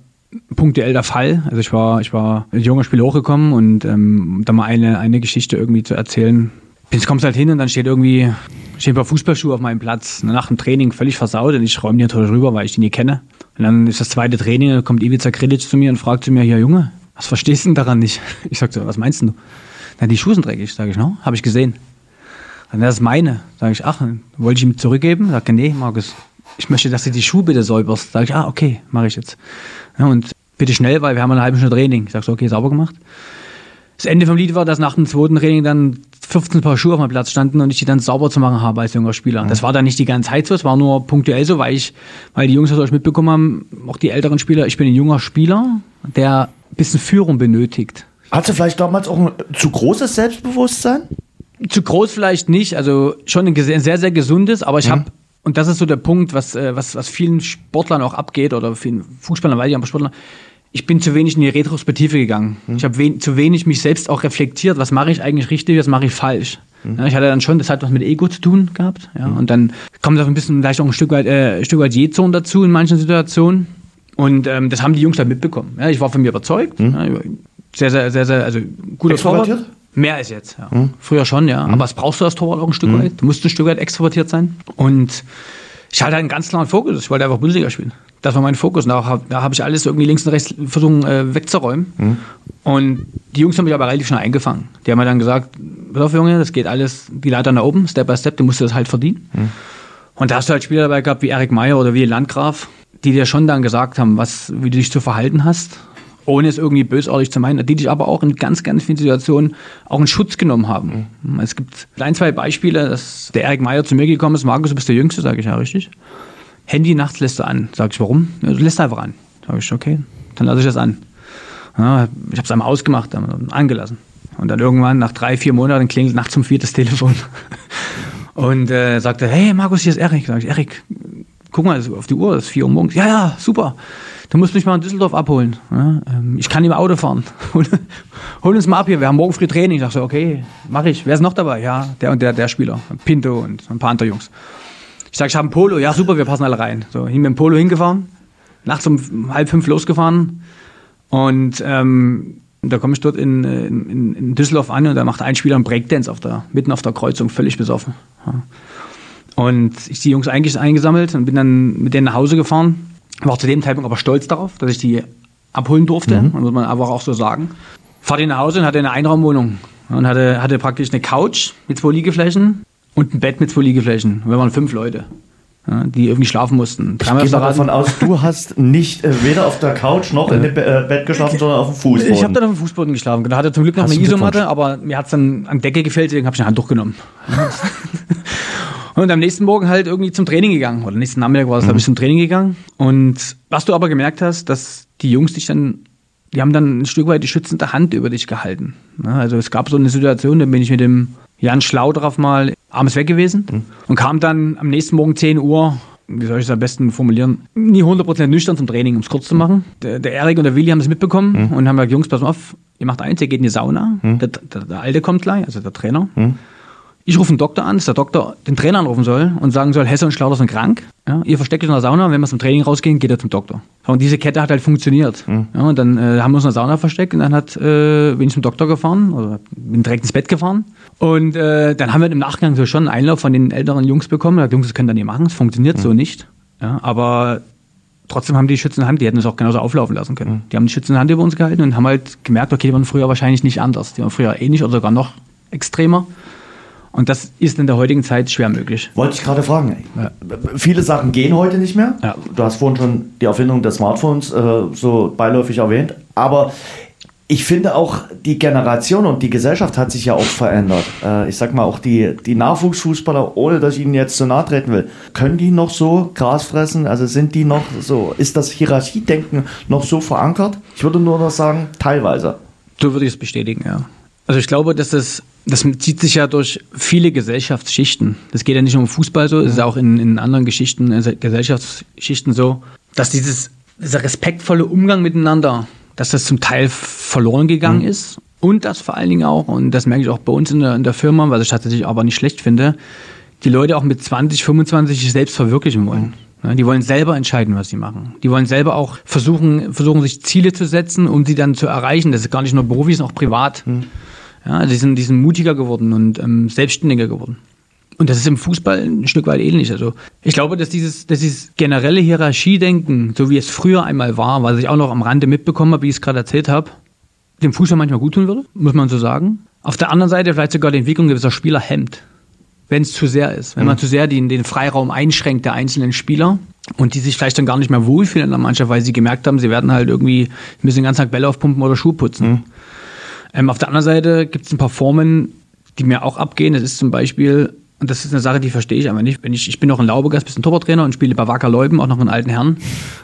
punktuell der Fall. Also ich war, ich war als junger Spieler hochgekommen und ähm, da mal eine, eine Geschichte irgendwie zu erzählen. Jetzt kommst halt hin und dann steht irgendwie, stehen ein paar Fußballschuhe auf meinem Platz. Nach dem Training völlig versaut und ich räume die natürlich rüber, weil ich die nie kenne. Und dann ist das zweite Training, dann kommt Ivica Krilic zu mir und fragt zu mir, ja Junge, was verstehst du denn daran nicht? Ich sag so, was meinst du? Na, die Schuhe sind dreckig, sage ich, no? Habe ich gesehen. Dann, das ist meine. Sage ich, ach, wollte ich ihm zurückgeben? Sag nee, Markus, ich möchte, dass du die Schuhe bitte säuberst. Sag ich, ah, okay, mache ich jetzt. Ja, und bitte schnell, weil wir haben eine halbe Stunde Training. Ich sag so, okay, sauber gemacht. Das Ende vom Lied war, dass nach dem zweiten Training dann 15 Paar Schuhe auf meinem Platz standen und ich die dann sauber zu machen habe als junger Spieler. Mhm. Das war dann nicht die ganze Zeit so, es war nur punktuell so, weil ich, weil die Jungs das euch mitbekommen haben, auch die älteren Spieler, ich bin ein junger Spieler, der ein bisschen Führung benötigt. Hatte vielleicht damals auch ein zu großes Selbstbewusstsein? Zu groß vielleicht nicht, also schon ein sehr, sehr gesundes, aber ich mhm. habe und das ist so der Punkt, was, äh, was, was vielen Sportlern auch abgeht oder vielen Fußballern, weiß ich, aber Sportlern, ich bin zu wenig in die Retrospektive gegangen. Mhm. Ich habe wen, zu wenig mich selbst auch reflektiert, was mache ich eigentlich richtig, was mache ich falsch. Mhm. Ja, ich hatte dann schon, das hat was mit Ego zu tun gehabt. Ja, mhm. Und dann kommt da ein bisschen vielleicht auch ein Stück weit, äh, ein Stück weit Jezorn dazu in manchen Situationen. Und ähm, das haben die Jungs dann mitbekommen. Ja, ich war von mir überzeugt. Mhm. Ja, sehr, sehr, sehr, sehr, also guter Torwart. Mehr als jetzt, ja. Mhm. Früher schon, ja. Mhm. Aber es brauchst du als Torwart auch ein Stück weit. Du musst ein Stück weit extrovertiert sein. Und ich hatte einen ganz klaren Fokus. Ich wollte einfach Bundesliga spielen. Das war mein Fokus. da habe hab ich alles irgendwie links und rechts versucht äh, wegzuräumen. Mhm. Und die Jungs haben mich aber relativ schnell eingefangen. Die haben mir dann gesagt, pass auf Junge, das geht alles die Leiter nach oben, Step by Step, du musst das halt verdienen. Mhm. Und da hast du halt Spieler dabei gehabt wie Erik Meyer oder wie Landgraf, die dir schon dann gesagt haben, was, wie du dich zu verhalten hast ohne es irgendwie bösartig zu meinen, die dich aber auch in ganz, ganz vielen Situationen auch in Schutz genommen haben. Mhm. Es gibt ein, zwei Beispiele, dass der Erik Meier zu mir gekommen ist, Markus, du bist der Jüngste, sage ich, ja, richtig. Handy nachts lässt du an. Sag ich, warum? Ja, du lässt einfach an. Sag ich, okay, dann lasse ich das an. Ja, ich habe es einmal ausgemacht, dann angelassen. Und dann irgendwann, nach drei, vier Monaten, klingelt nachts um vier das Telefon. Und äh, sagte, hey Markus, hier ist Erik. Sag ich, Erik, guck mal auf die Uhr, es ist vier Uhr morgens. Ja, ja, super du musst mich mal in Düsseldorf abholen. Ja, ähm, ich kann im Auto fahren. Hol uns mal ab hier, wir haben morgen früh Training. Ich dachte so, okay, mache ich. Wer ist noch dabei? Ja, der und der, der Spieler. Pinto und ein paar andere Jungs. Ich sage, ich habe ein Polo. Ja, super, wir passen alle rein. So, hin mit dem Polo hingefahren, nachts um halb fünf losgefahren und ähm, da komme ich dort in, in, in, Düsseldorf an und da macht ein Spieler einen Breakdance auf der, mitten auf der Kreuzung, völlig besoffen. Ja. Und ich die Jungs eigentlich eingesammelt und bin dann mit denen nach Hause gefahren war zu dem Zeitpunkt aber stolz darauf, dass ich die abholen durfte, mhm. muss man einfach auch so sagen. Fahrt nach Hause und hatte eine Einraumwohnung und hatte, hatte praktisch eine Couch mit zwei Liegeflächen und ein Bett mit zwei Liegeflächen. Wir waren fünf Leute. Die irgendwie schlafen mussten. Ich gehe davon aus, du hast nicht äh, weder auf der Couch noch in dem Be äh, Bett geschlafen, sondern auf dem Fußboden. Ich habe dann auf dem Fußboden geschlafen. Da hatte zum Glück noch hast eine Isomatte, aber mir hat es dann an Decke gefällt, deswegen habe ich ein Handtuch genommen. Und am nächsten Morgen halt irgendwie zum Training gegangen. Oder nächsten Nachmittag war es, mhm. habe ich zum Training gegangen. Und was du aber gemerkt hast, dass die Jungs dich dann die haben dann ein Stück weit die schützende Hand über dich gehalten. Also es gab so eine Situation, da bin ich mit dem Jan Schlau drauf mal abends weg gewesen mhm. und kam dann am nächsten Morgen 10 Uhr wie soll ich es am besten formulieren, nie 100% nüchtern zum Training, um es kurz zu machen. Der, der Erik und der Willi haben es mitbekommen mhm. und haben gesagt, Jungs, pass mal auf, ihr macht eins, ihr geht in die Sauna, mhm. der, der, der, Alte kommt gleich, also der Trainer. Mhm. Ich rufe einen Doktor an, dass der Doktor den Trainer anrufen soll und sagen soll, Hesse und Schlauder sind krank. Ja, ihr versteckt euch in der Sauna wenn wir zum Training rausgehen, geht er zum Doktor. Und diese Kette hat halt funktioniert. Mhm. Ja, und dann äh, haben wir uns in der Sauna versteckt und dann hat, äh, bin ich zum Doktor gefahren oder bin direkt ins Bett gefahren. Und äh, dann haben wir im Nachgang so schon einen Einlauf von den älteren Jungs bekommen. Der Jungs, das könnt ihr nicht machen, es funktioniert mhm. so nicht. Ja, aber trotzdem haben die schützende Hand, die hätten es auch genauso auflaufen lassen können. Mhm. Die haben die schützende Hand über uns gehalten und haben halt gemerkt, okay, die waren früher wahrscheinlich nicht anders. Die waren früher ähnlich oder sogar noch extremer. Und das ist in der heutigen Zeit schwer möglich. Wollte ich gerade fragen. Ja. Viele Sachen gehen heute nicht mehr. Ja. Du hast vorhin schon die Erfindung des Smartphones äh, so beiläufig erwähnt. Aber ich finde auch, die Generation und die Gesellschaft hat sich ja auch verändert. Äh, ich sag mal, auch die, die Nachwuchsfußballer, ohne dass ich ihnen jetzt zu nahe treten will, können die noch so Gras fressen? Also sind die noch so, ist das Hierarchiedenken noch so verankert? Ich würde nur noch sagen, teilweise. Du würdest es bestätigen, ja. Also ich glaube, dass das, das zieht sich ja durch viele Gesellschaftsschichten. Das geht ja nicht nur um Fußball so, es ist auch in, in anderen Geschichten, also Gesellschaftsschichten so, dass dieses, dieser respektvolle Umgang miteinander, dass das zum Teil verloren gegangen mhm. ist. Und das vor allen Dingen auch, und das merke ich auch bei uns in der, in der Firma, was ich tatsächlich aber nicht schlecht finde, die Leute auch mit 20, 25 sich selbst verwirklichen wollen. Mhm. Die wollen selber entscheiden, was sie machen. Die wollen selber auch versuchen, versuchen sich Ziele zu setzen, um sie dann zu erreichen. Das ist gar nicht nur beruflich, sondern auch privat. Mhm. Ja, die sind, die sind mutiger geworden und ähm, selbstständiger geworden. Und das ist im Fußball ein Stück weit ähnlich. Also ich glaube, dass dieses, dass dieses generelle Hierarchiedenken, so wie es früher einmal war, was ich auch noch am Rande mitbekommen habe, wie ich es gerade erzählt habe, dem Fußball manchmal gut tun würde, muss man so sagen. Auf der anderen Seite vielleicht sogar die Entwicklung gewisser Spieler hemmt, wenn es zu sehr ist. Wenn mhm. man zu sehr den, den Freiraum einschränkt der einzelnen Spieler und die sich vielleicht dann gar nicht mehr wohlfühlen in der Mannschaft, weil sie gemerkt haben, sie werden halt irgendwie bisschen den ganzen Tag Bälle aufpumpen oder Schuhe putzen. Mhm. Ähm, auf der anderen Seite gibt es ein paar Formen, die mir auch abgehen. Das ist zum Beispiel, und das ist eine Sache, die verstehe ich einfach nicht. Wenn ich, ich bin noch ein Laubegast, bisschen Torwarttrainer und spiele bei Wacker Leuben, auch noch einen alten Herren.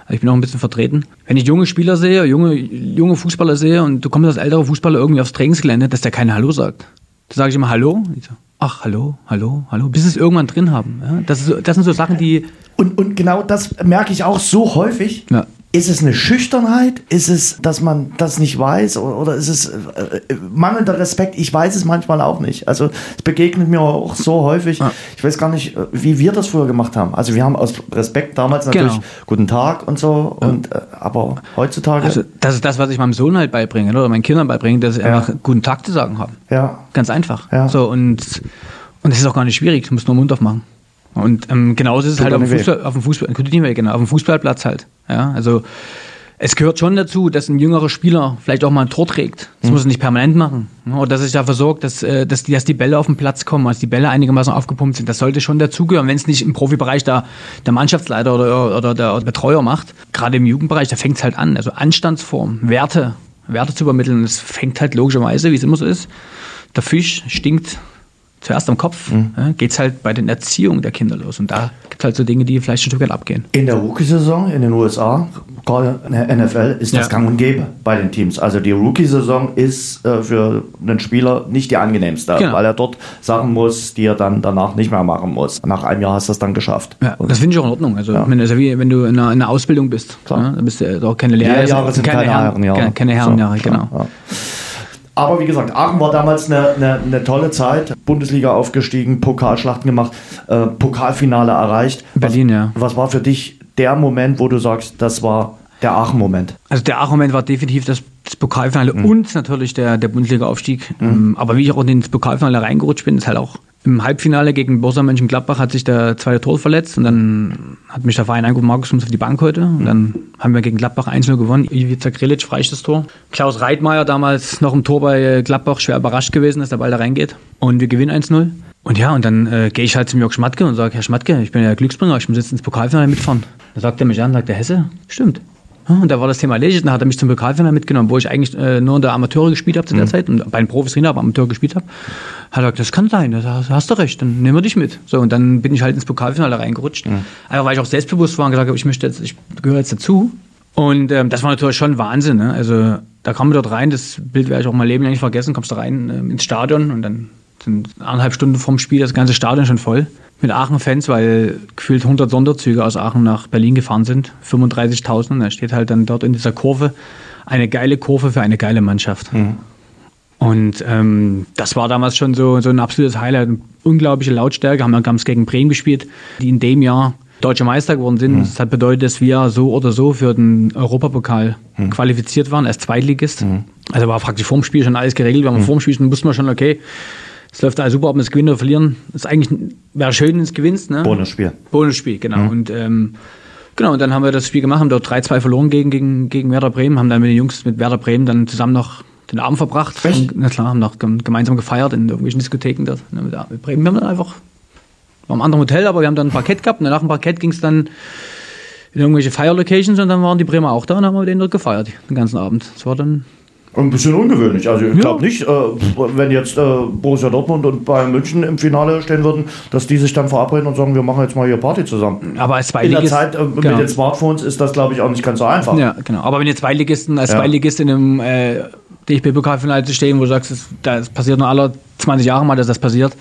Also ich bin auch ein bisschen vertreten. Wenn ich junge Spieler sehe, junge, junge Fußballer sehe und du kommst als älterer Fußballer irgendwie aufs Trainingsgelände, dass der keine Hallo sagt. Da sage ich immer Hallo. Ich so, ach, hallo, hallo, hallo, bis es irgendwann drin haben. Ja, das, ist, das sind so Sachen, die. Und, und genau das merke ich auch so häufig. Ja. Ist es eine Schüchternheit? Ist es, dass man das nicht weiß? Oder ist es äh, mangelnder Respekt? Ich weiß es manchmal auch nicht. Also es begegnet mir auch so häufig. Ja. Ich weiß gar nicht, wie wir das früher gemacht haben. Also wir haben aus Respekt damals natürlich genau. guten Tag und so. Ja. Und, äh, aber heutzutage. Also das ist das, was ich meinem Sohn halt beibringe oder meinen Kindern beibringe, dass sie ja. einfach guten Tag zu sagen haben. Ja. Ganz einfach. Ja. So und und es ist auch gar nicht schwierig. Du musst nur Mund aufmachen. Und ähm, genauso ist es halt auf dem, Fußball, auf dem Fußball, genau, auf dem Fußballplatz halt. Ja, also es gehört schon dazu, dass ein jüngerer Spieler vielleicht auch mal ein Tor trägt. Das mhm. muss er nicht permanent machen. Oder dass er sich dafür sorgt, dass, äh, dass, die, dass die Bälle auf den Platz kommen, dass die Bälle einigermaßen aufgepumpt sind. Das sollte schon dazugehören, wenn es nicht im Profibereich der, der Mannschaftsleiter oder, oder der Betreuer macht. Gerade im Jugendbereich, da fängt es halt an. Also Anstandsform, Werte, Werte zu übermitteln. Das fängt halt logischerweise, wie es immer so ist. Der Fisch stinkt zuerst am Kopf, mhm. ja, geht es halt bei den Erziehungen der Kinder los. Und da gibt es halt so Dinge, die vielleicht ein Stück weit abgehen. In der Rookie-Saison in den USA, gerade in der NFL, ist das ja. gang und gäbe bei den Teams. Also die Rookie-Saison ist äh, für einen Spieler nicht die angenehmste, genau. weil er dort Sachen muss, die er dann danach nicht mehr machen muss. Nach einem Jahr hast du das dann geschafft. Ja, das finde ich auch in Ordnung. Also, ja. also wie wenn du in einer, in einer Ausbildung bist. Klar. dann bist du auch keine Lehrjahre. Lehrjahre sind keine, keine Herrenjahre. Keine, keine Herrenjahre, so, genau. Aber wie gesagt, Aachen war damals eine, eine, eine tolle Zeit. Bundesliga aufgestiegen, Pokalschlachten gemacht, äh, Pokalfinale erreicht. Berlin, was, ja. Was war für dich der Moment, wo du sagst, das war der Aachen-Moment? Also der Aachen-Moment war definitiv das, das Pokalfinale mhm. und natürlich der, der Bundesliga-Aufstieg. Mhm. Ähm, aber wie ich auch in das Pokalfinale reingerutscht bin, ist halt auch im Halbfinale gegen Borussia Mönchengladbach hat sich der zweite Tor verletzt und dann hat mich der Verein angerufen, Markus, du musst auf die Bank heute. Und dann haben wir gegen Gladbach 1-0 gewonnen. Ivica Grilic, freies Tor. Klaus Reitmeier damals noch im Tor bei Gladbach schwer überrascht gewesen, dass der Ball da reingeht. Und wir gewinnen 1-0. Und ja, und dann äh, gehe ich halt zum Jörg Schmatke und sage, Herr Schmatke, ich bin ja Glücksbringer, ich muss jetzt ins Pokalfinale mitfahren. Da sagt er mich an, sagt der Hesse, stimmt. Und da war das Thema erledigt. Dann hat er mich zum Pokalfinale mitgenommen, wo ich eigentlich äh, nur in der Amateure gespielt habe zu der mhm. Zeit und bei den Profis drin, aber Amateur gespielt habe. Hat er gesagt, das kann sein, das hast du recht, dann nehmen wir dich mit. So, und dann bin ich halt ins Pokalfinale reingerutscht. Mhm. Einfach weil ich auch selbstbewusst war und gesagt habe, ich möchte jetzt, ich gehöre jetzt dazu. Und ähm, das war natürlich schon Wahnsinn. Ne? Also da kam man dort rein, das Bild werde ich auch mein Leben lang nicht vergessen, kommst du rein ähm, ins Stadion und dann sind eineinhalb Stunden vorm Spiel das ganze Stadion schon voll mit Aachen-Fans, weil gefühlt 100 Sonderzüge aus Aachen nach Berlin gefahren sind, 35.000. Und da steht halt dann dort in dieser Kurve eine geile Kurve für eine geile Mannschaft. Mhm. Und ähm, das war damals schon so, so ein absolutes Highlight. Unglaubliche Lautstärke. Haben wir ganz gegen Bremen gespielt, die in dem Jahr deutsche Meister geworden sind. Mhm. Das hat bedeutet, dass wir so oder so für den Europapokal mhm. qualifiziert waren als Zweitligist. Mhm. Also war praktisch vorm Spiel schon alles geregelt. Wenn wir mhm. vorm Spiel wussten wir schon, okay, es läuft alles super, ob wir es gewinnen oder verlieren. Das ist eigentlich, wäre schön, wenn es gewinnst. Ne? Bonusspiel. Bonusspiel, genau. Mhm. Und ähm, genau, und dann haben wir das Spiel gemacht, haben dort 3-2 verloren gegen, gegen, gegen Werder Bremen, haben dann mit den Jungs mit Werder Bremen dann zusammen noch den Abend verbracht. Echt? Und, na klar, haben noch gemeinsam gefeiert in irgendwelchen Diskotheken dort. Mit Bremen. Wir haben dann einfach, war im anderen Hotel, aber wir haben dann ein Parkett gehabt und nach dem Parkett ging es dann in irgendwelche Feierlocations und dann waren die Bremer auch da und haben wir den dort gefeiert, den ganzen Abend. Das war dann ein bisschen ungewöhnlich. Also ich glaube nicht, äh, wenn jetzt äh, Borussia Dortmund und Bayern München im Finale stehen würden, dass die sich dann verabreden und sagen, wir machen jetzt mal hier Party zusammen. Aber als In der Zeit äh, genau. mit den Smartphones ist das, glaube ich, auch nicht ganz so einfach. Ja, genau. Aber wenn jetzt Zweitligisten als ja. Zweitligist in einem äh, DFB-Pokalfinale zu stehen, wo du sagst, das, das passiert nur alle 20 Jahre mal, dass das passiert,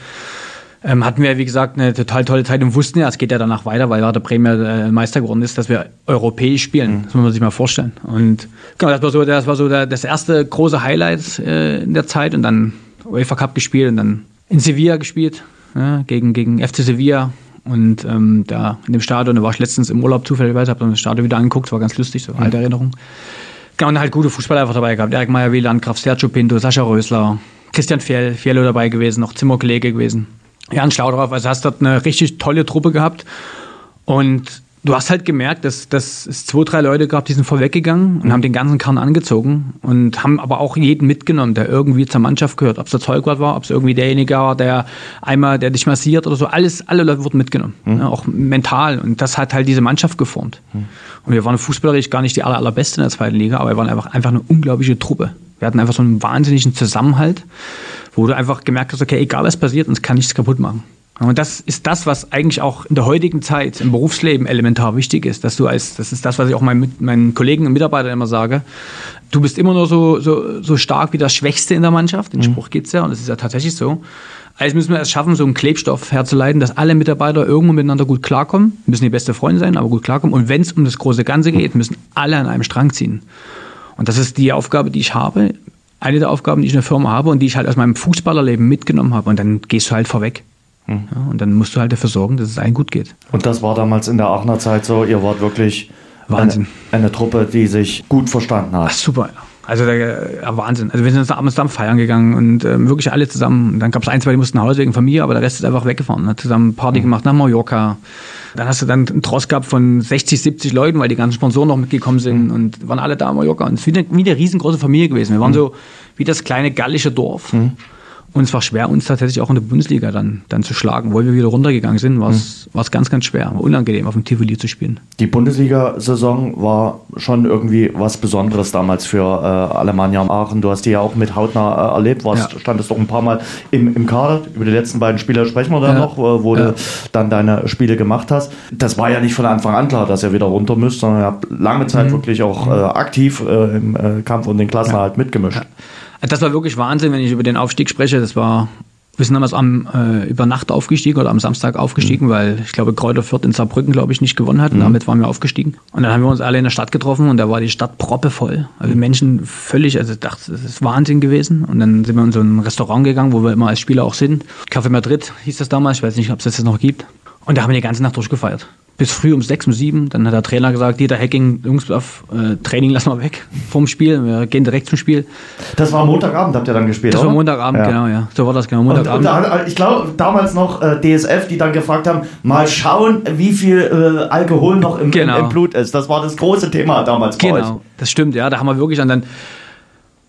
ähm, hatten wir, wie gesagt, eine total tolle Zeit und wussten ja, es geht ja danach weiter, weil Werder Bremen ja äh, Meister geworden ist, dass wir europäisch spielen. Mhm. Das muss man sich mal vorstellen. Und genau, das war so, das, war so der, das erste große Highlight äh, in der Zeit und dann UEFA Cup gespielt und dann in Sevilla gespielt, ja, gegen, gegen FC Sevilla. Und ähm, da in dem Stadion, da war ich letztens im Urlaub zufälligerweise, habe dann das Stadion wieder angeguckt, war ganz lustig, so mhm. alte Erinnerung. Genau, und halt gute Fußballer einfach dabei gehabt. Erik Meyer-Wieland, Graf Sergio Pinto, Sascha Rösler, Christian Fjell, Fiello dabei gewesen, noch Zimmerkollege gewesen. Jan Schlaudrauf, also hast dort eine richtig tolle Truppe gehabt. Und du hast halt gemerkt, dass, dass es zwei, drei Leute gab, die sind vorweggegangen und haben den ganzen Kern angezogen und haben aber auch jeden mitgenommen, der irgendwie zur Mannschaft gehört. Ob es der Zeugwart war, ob es irgendwie derjenige war, der einmal, der dich massiert oder so. Alles, alle Leute wurden mitgenommen. Mhm. Ja, auch mental. Und das hat halt diese Mannschaft geformt. Mhm. Und wir waren fußballerisch gar nicht die aller, allerbeste in der zweiten Liga, aber wir waren einfach, einfach eine unglaubliche Truppe. Wir hatten einfach so einen wahnsinnigen Zusammenhalt wo du einfach gemerkt hast, okay, egal was passiert, uns kann nichts kaputt machen. Und das ist das, was eigentlich auch in der heutigen Zeit im Berufsleben elementar wichtig ist, dass du als, das ist das, was ich auch meinen, meinen Kollegen und Mitarbeitern immer sage, du bist immer nur so, so, so stark wie das Schwächste in der Mannschaft. Den mhm. Spruch gibt's ja und das ist ja tatsächlich so. Also müssen wir es schaffen, so einen Klebstoff herzuleiten, dass alle Mitarbeiter irgendwo miteinander gut klarkommen. Müssen die beste Freunde sein, aber gut klarkommen. Und wenn es um das große Ganze geht, müssen alle an einem Strang ziehen. Und das ist die Aufgabe, die ich habe, eine der Aufgaben, die ich in der Firma habe und die ich halt aus meinem Fußballerleben mitgenommen habe. Und dann gehst du halt vorweg. Hm. Ja, und dann musst du halt dafür sorgen, dass es allen gut geht. Und das war damals in der Aachener Zeit so, ihr wart wirklich Wahnsinn. Eine, eine Truppe, die sich gut verstanden hat. Ach, super, ja. Also der, ja, Wahnsinn. Also wir sind da abends zusammen feiern gegangen und ähm, wirklich alle zusammen. Dann gab es ein, zwei, die mussten nach Hause wegen Familie, aber der Rest ist einfach weggefahren. Hat zusammen Party mhm. gemacht nach Mallorca. Dann hast du dann einen Tross gehabt von 60, 70 Leuten, weil die ganzen Sponsoren noch mitgekommen sind mhm. und waren alle da in Mallorca. Und es ist wie eine, wie eine riesengroße Familie gewesen. Wir waren mhm. so wie das kleine gallische Dorf. Mhm. Und es war schwer, uns tatsächlich auch in der Bundesliga dann, dann zu schlagen. Wo wir wieder runtergegangen sind, war es mhm. ganz, ganz schwer. War unangenehm, auf dem Tivoli zu spielen. Die Bundesliga-Saison war schon irgendwie was Besonderes damals für äh, Alemannia Aachen. Du hast die ja auch mit Hautnah äh, erlebt, warst, ja. standest doch ein paar Mal im, im Kader. Über die letzten beiden Spiele sprechen wir dann ja. noch, äh, wo ja. du dann deine Spiele gemacht hast. Das war ja nicht von Anfang an klar, dass ihr wieder runter müsst, sondern ihr habt lange Zeit mhm. wirklich auch äh, aktiv äh, im äh, Kampf um den Klassenerhalt mitgemischt. Das war wirklich Wahnsinn, wenn ich über den Aufstieg spreche. Das war, wir sind damals am, äh, über Nacht aufgestiegen oder am Samstag aufgestiegen, mhm. weil ich glaube, Kräuter Fürth in Saarbrücken, glaube ich, nicht gewonnen hat. Und mhm. damit waren wir aufgestiegen. Und dann haben wir uns alle in der Stadt getroffen und da war die Stadt proppevoll. Also mhm. Menschen völlig, also ich dachte, das ist Wahnsinn gewesen. Und dann sind wir in so ein Restaurant gegangen, wo wir immer als Spieler auch sind. Café Madrid hieß das damals, ich weiß nicht, ob es das jetzt noch gibt. Und da haben wir die ganze Nacht durchgefeiert bis früh um sechs, um sieben. Dann hat der Trainer gesagt, Dieter Hacking, Jungs, auf äh, Training lassen wir weg vom Spiel. Wir gehen direkt zum Spiel. Das war Montagabend, habt ihr dann gespielt, Das oder? war Montagabend, ja. genau, ja. So war das genau, Montagabend. Und, und ich glaube, damals noch äh, DSF, die dann gefragt haben, mal schauen, wie viel äh, Alkohol noch im, genau. im, Blut ist. Das war das große Thema damals bei Genau, euch. das stimmt, ja. Da haben wir wirklich und dann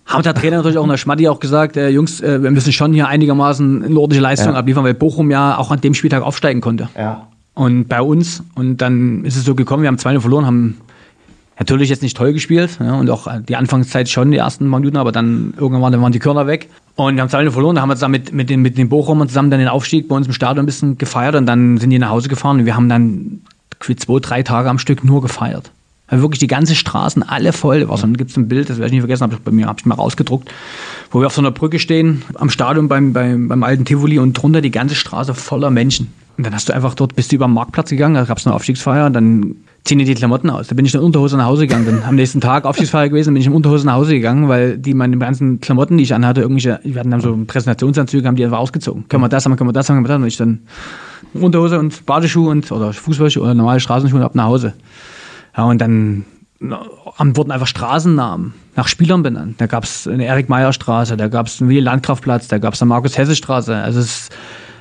haben der Trainer natürlich auch in der Schmatti auch gesagt, äh, Jungs, äh, wir müssen schon hier einigermaßen eine ordentliche Leistung ja. abliefern, weil Bochum ja auch an dem Spieltag aufsteigen konnte. Ja und bei uns. Und dann ist es so gekommen, wir haben 2 verloren, haben natürlich jetzt nicht toll gespielt ja, und auch die Anfangszeit schon, die ersten Minuten, aber dann irgendwann waren die Körner weg. Und wir haben 2 verloren, da haben wir zusammen mit, mit, den, mit den Bochumern zusammen dann den Aufstieg bei uns im Stadion ein bisschen gefeiert und dann sind die nach Hause gefahren und wir haben dann zwei, drei Tage am Stück nur gefeiert. Wirklich die ganze Straßen, alle voll. So, dann gibt es ein Bild, das werde ich nicht vergessen, habe ich bei mir hab ich mal rausgedruckt, wo wir auf so einer Brücke stehen, am Stadion beim, beim, beim alten Tivoli und drunter die ganze Straße voller Menschen. Und dann hast du einfach dort, bist du über den Marktplatz gegangen, da gab es eine Aufstiegsfeier, dann ziehen die die Klamotten aus. Da bin ich in Unterhose nach Hause gegangen. Dann am nächsten Tag Aufstiegsfeier gewesen, bin ich in Unterhose nach Hause gegangen, weil die meine ganzen Klamotten, die ich anhatte, irgendwelche, wir hatten dann so Präsentationsanzüge, haben die einfach ausgezogen. Können wir das haben, können wir das haben, können wir das haben. Und ich dann Unterhose und Badeschuhe und oder Fußballschuhe oder normale Straßenschuhe ab nach Hause. Ja, und dann wurden einfach Straßennamen nach Spielern benannt. Da gab es eine Erik-Meyer-Straße, da gab es eine Willi Landkraftplatz, da gab es eine Markus-Hesse-Straße. Also es ist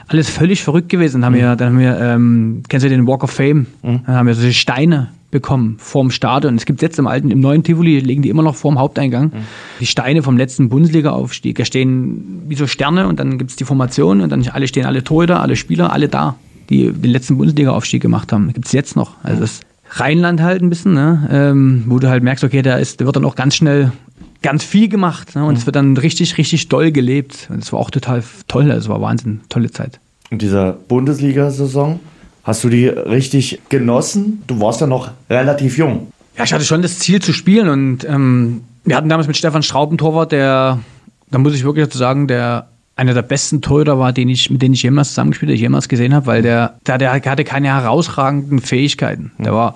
alles völlig verrückt gewesen. Dann haben wir, dann haben wir, ähm, kennst du den Walk of Fame? Dann haben wir solche Steine bekommen vorm Stadion. Es gibt jetzt im alten, im neuen Tivoli liegen die immer noch vorm Haupteingang. Die Steine vom letzten Bundesliga-Aufstieg. Da stehen wie so Sterne und dann gibt's die Formation und dann alle stehen alle Torhüter, alle Spieler, alle da, die den letzten Bundesliga-Aufstieg gemacht haben. Gibt's jetzt noch. Also das Rheinland halt ein bisschen, ne? ähm, wo du halt merkst, okay, da ist, wird dann auch ganz schnell ganz viel gemacht ne? und es wird dann richtig, richtig doll gelebt. Und es war auch total toll, es war Wahnsinn, tolle Zeit. In dieser Bundesliga-Saison hast du die richtig genossen? Du warst ja noch relativ jung. Ja, ich hatte schon das Ziel zu spielen und ähm, wir hatten damals mit Stefan Torwart, der, da muss ich wirklich dazu sagen, der einer der besten Torhüter war, den ich, mit denen ich jemals zusammengespielt habe, jemals gesehen habe, weil der, der, der hatte keine herausragenden Fähigkeiten. Der war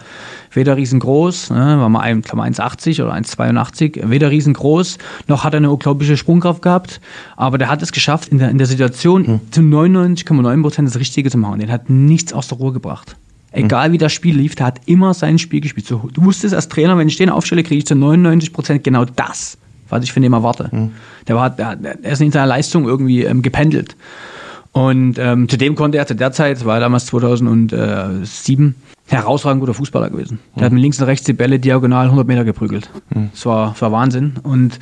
weder riesengroß, ne, war mal 1,80 oder 1,82, weder riesengroß, noch hat er eine unglaubliche Sprungkraft gehabt, aber der hat es geschafft, in der, in der Situation hm. zu 99,9 Prozent das Richtige zu machen. Den hat nichts aus der Ruhe gebracht. Egal wie das Spiel lief, der hat immer sein Spiel gespielt. Du wusstest als Trainer, wenn ich den aufstelle, kriege ich zu 99 Prozent genau das, was ich von dem erwarte. Mhm. Der, war, der, der ist in seiner Leistung irgendwie ähm, gependelt. Und ähm, zudem konnte er zu der Zeit, war damals 2007, herausragend guter Fußballer gewesen. Der mhm. hat mit links und rechts die Bälle diagonal 100 Meter geprügelt. Mhm. Das, war, das war Wahnsinn. Und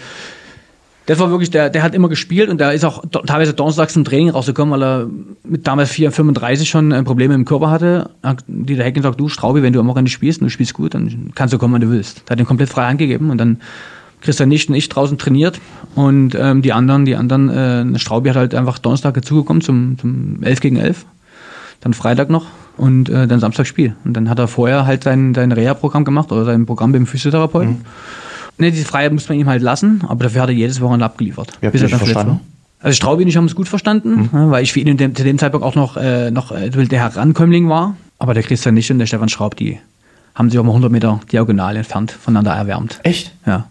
das war wirklich, der, der hat immer gespielt und der ist auch teilweise donnerstags zum Training rausgekommen, weil er mit damals 4, 35 schon äh, Probleme im Körper hatte. Die der Hecken sagt, du Straubi, wenn du am Wochenende spielst und du spielst gut, dann kannst du kommen, wann du willst. Der hat ihn komplett frei angegeben und dann Christian Nicht und ich draußen trainiert und ähm, die anderen, die anderen, äh, Straubi hat halt einfach Donnerstag dazugekommen zum, zum 11 gegen 11, dann Freitag noch und äh, dann Samstag Spiel. Und dann hat er vorher halt sein, sein Reha-Programm gemacht oder sein Programm beim Physiotherapeuten. Mhm. Ne, diese Freiheit muss man ihm halt lassen, aber dafür hat er jedes Wochenende abgeliefert. Wie bis er dann verstanden? Also Straubi und ich haben es gut verstanden, mhm. weil ich für ihn dem, zu dem Zeitpunkt auch noch, äh, noch äh, der Herankömmling war. Aber der Christian nicht und der Stefan Schraub, die haben sich auch mal 100 Meter diagonal entfernt voneinander erwärmt. Echt? Ja.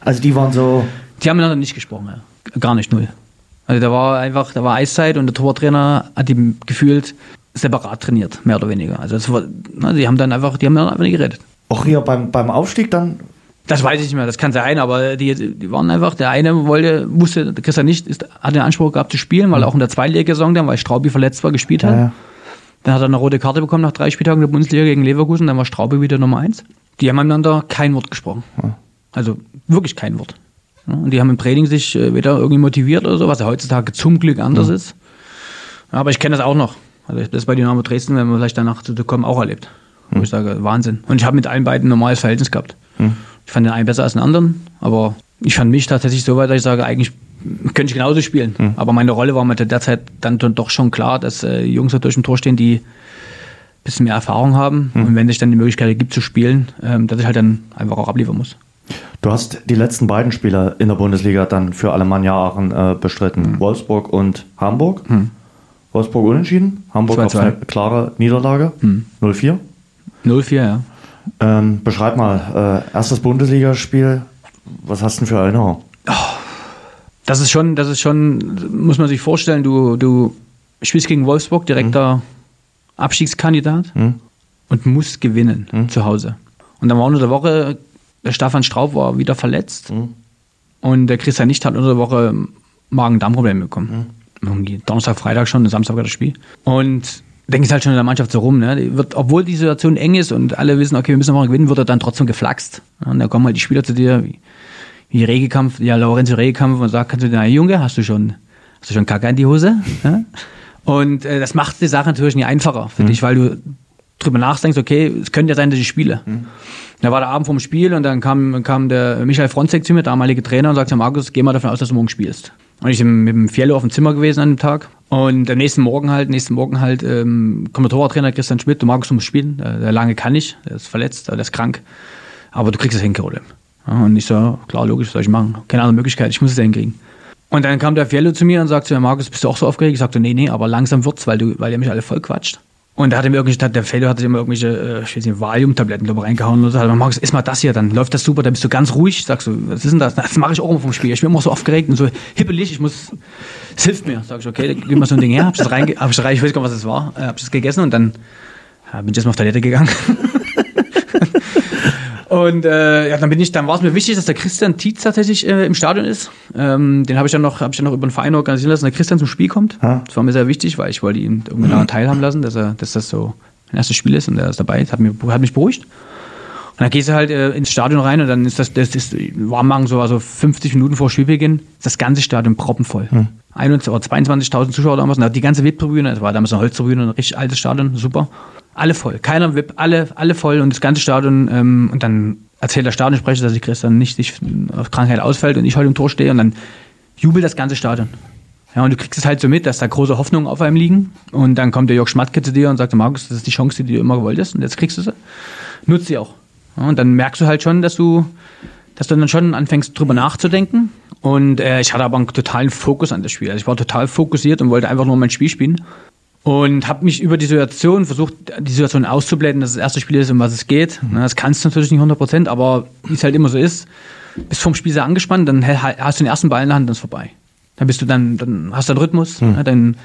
Also die waren so. Die haben miteinander nicht gesprochen, ja. Gar nicht null. Also da war einfach, da war Eiszeit und der Torwarttrainer hat ihm gefühlt separat trainiert, mehr oder weniger. Also das war, na, die haben dann einfach, die haben dann einfach nicht geredet. Auch hier beim, beim Aufstieg dann? Das weiß ich nicht mehr, das kann sein, aber die, die waren einfach, der eine wollte, wusste, der Christian nicht, ist, hat den Anspruch gehabt zu spielen, weil er auch in der Zweitliga-Saison dann, weil Straubi verletzt war, gespielt hat. Ja, ja. Dann hat er eine rote Karte bekommen nach drei Spieltagen der Bundesliga gegen Leverkusen, dann war Straubi wieder Nummer eins. Die haben miteinander kein Wort gesprochen. Ja. Also wirklich kein Wort. Und die haben im Training sich äh, wieder irgendwie motiviert oder so, was ja heutzutage zum Glück anders ja. ist. Aber ich kenne das auch noch. Also das bei Dynamo Dresden, wenn wir vielleicht danach zu kommen, auch erlebt. Wo mhm. ich sage, Wahnsinn. Und ich habe mit allen beiden ein normales Verhältnis gehabt. Mhm. Ich fand den einen besser als den anderen, aber ich fand mich tatsächlich so weit, dass ich sage, eigentlich könnte ich genauso spielen. Mhm. Aber meine Rolle war mir derzeit dann doch schon klar, dass äh, Jungs da durch dem Tor stehen, die ein bisschen mehr Erfahrung haben. Mhm. Und wenn sich dann die Möglichkeit gibt zu spielen, ähm, dass ich halt dann einfach auch abliefern muss. Du hast die letzten beiden Spieler in der Bundesliga dann für Alemannia Aachen äh, bestritten. Mhm. Wolfsburg und Hamburg. Mhm. Wolfsburg unentschieden, Hamburg 2 -2. auf eine klare Niederlage. Mhm. 0-4. 0-4, ja. Ähm, beschreib mal, äh, erstes Bundesligaspiel, was hast du denn für Erinnerungen? Oh, das ist schon, das ist schon, muss man sich vorstellen, du, du spielst gegen Wolfsburg, direkter mhm. Abstiegskandidat mhm. und musst gewinnen mhm. zu Hause. Und dann war unter der Woche der Stefan Straub war wieder verletzt mhm. und der Christian Nicht hat unter der Woche Magen-Darm-Probleme bekommen. Mhm. Donnerstag, Freitag schon, Samstag war das Spiel. Und denke ich halt schon in der Mannschaft so rum. Ne? Die wird, obwohl die Situation eng ist und alle wissen, okay, wir müssen noch gewinnen, wird er dann trotzdem geflaxt. Und da kommen halt die Spieler zu dir, wie, wie Regekampf, ja, Lorenzo Regekampf und sagt, kannst du dir, Junge, hast du schon, hast du schon Kacke in die Hose? Ja? Und äh, das macht die Sache natürlich nicht einfacher für mhm. dich, weil du drüber nachdenkst, okay, es könnte ja sein, dass ich spiele. Mhm. Da war der Abend vom Spiel und dann kam, kam der Michael Fronzek zu mir, damalige Trainer, und sagte, Markus, geh mal davon aus, dass du morgen spielst. Und ich bin mit dem Fiello auf dem Zimmer gewesen an dem Tag. Und am nächsten Morgen halt, nächsten Morgen halt, ähm, kommt der Torwarttrainer Christian Schmidt, du Markus, du musst spielen. Der, der lange kann nicht, der ist verletzt, der ist krank. aber du kriegst es hin. Ja, und ich so, klar, logisch, was soll ich machen? Keine andere Möglichkeit, ich muss es hinkriegen. Und dann kam der Fiello zu mir und sagte, Markus, bist du auch so aufgeregt? Ich sagte, nee, nee, aber langsam wird's, weil du, weil der mich alle voll quatscht. Und da hat mir irgendwelche, der Fellow hat immer irgendwelche, äh, ich weiß nicht, Valium-Tabletten, ich, reingehauen und. Hat Markus, iss mal das hier, dann läuft das super, dann bist du ganz ruhig. Sagst du, was ist denn das? Das mache ich auch immer vom Spiel. Ich bin immer so aufgeregt und so hippelig, ich muss, es hilft mir. Sag ich, okay, gib mal so ein Ding her, hab ich das rein, hab ich rein, ich weiß gar nicht, was das war, äh, hab ich das gegessen und dann bin ich erstmal auf Toilette gegangen. Und äh, ja, dann bin ich, dann war es mir wichtig, dass der Christian Tietz tatsächlich äh, im Stadion ist. Ähm, den habe ich dann noch, habe ich dann noch über den Verein organisieren lassen, dass der Christian zum Spiel kommt. Ja. Das war mir sehr wichtig, weil ich wollte ihn irgendwie daran teilhaben lassen, dass er, dass das so ein erstes Spiel ist und er ist dabei. Das hat, mir, hat mich beruhigt. Und dann gehst du halt äh, ins Stadion rein und dann ist das, das ist Warmmachen so also 50 Minuten vor Spielbeginn, ist das ganze Stadion proppenvoll. Hm. 21 oder 22.000 Zuschauer damals, und die ganze VIP-Tribüne, das war damals eine Holztribüne, ein richtig altes Stadion, super. Alle voll, keiner VIP, alle, alle voll und das ganze Stadion ähm, und dann erzählt der Stadionsprecher, dass ich Christian nicht sich auf Krankheit ausfällt und ich heute im Tor stehe und dann jubelt das ganze Stadion. Ja, und du kriegst es halt so mit, dass da große Hoffnungen auf einem liegen. Und dann kommt der Jörg Schmatke zu dir und sagt, Markus, das ist die Chance, die du immer gewollt hast und jetzt kriegst du sie. Nutz sie auch. Ja, und dann merkst du halt schon, dass du, dass du dann schon anfängst, drüber nachzudenken. Und äh, ich hatte aber einen totalen Fokus an das Spiel. Also ich war total fokussiert und wollte einfach nur mein Spiel spielen. Und habe mich über die Situation versucht, die Situation auszublenden, dass das erste Spiel ist, um was es geht. Mhm. Das kannst du natürlich nicht 100 Prozent, aber wie es halt immer so ist, bist vom Spiel sehr angespannt, dann hast du den ersten Ball in der Hand, dann ist vorbei. Dann bist du dann, dann hast du den Rhythmus, mhm. dann,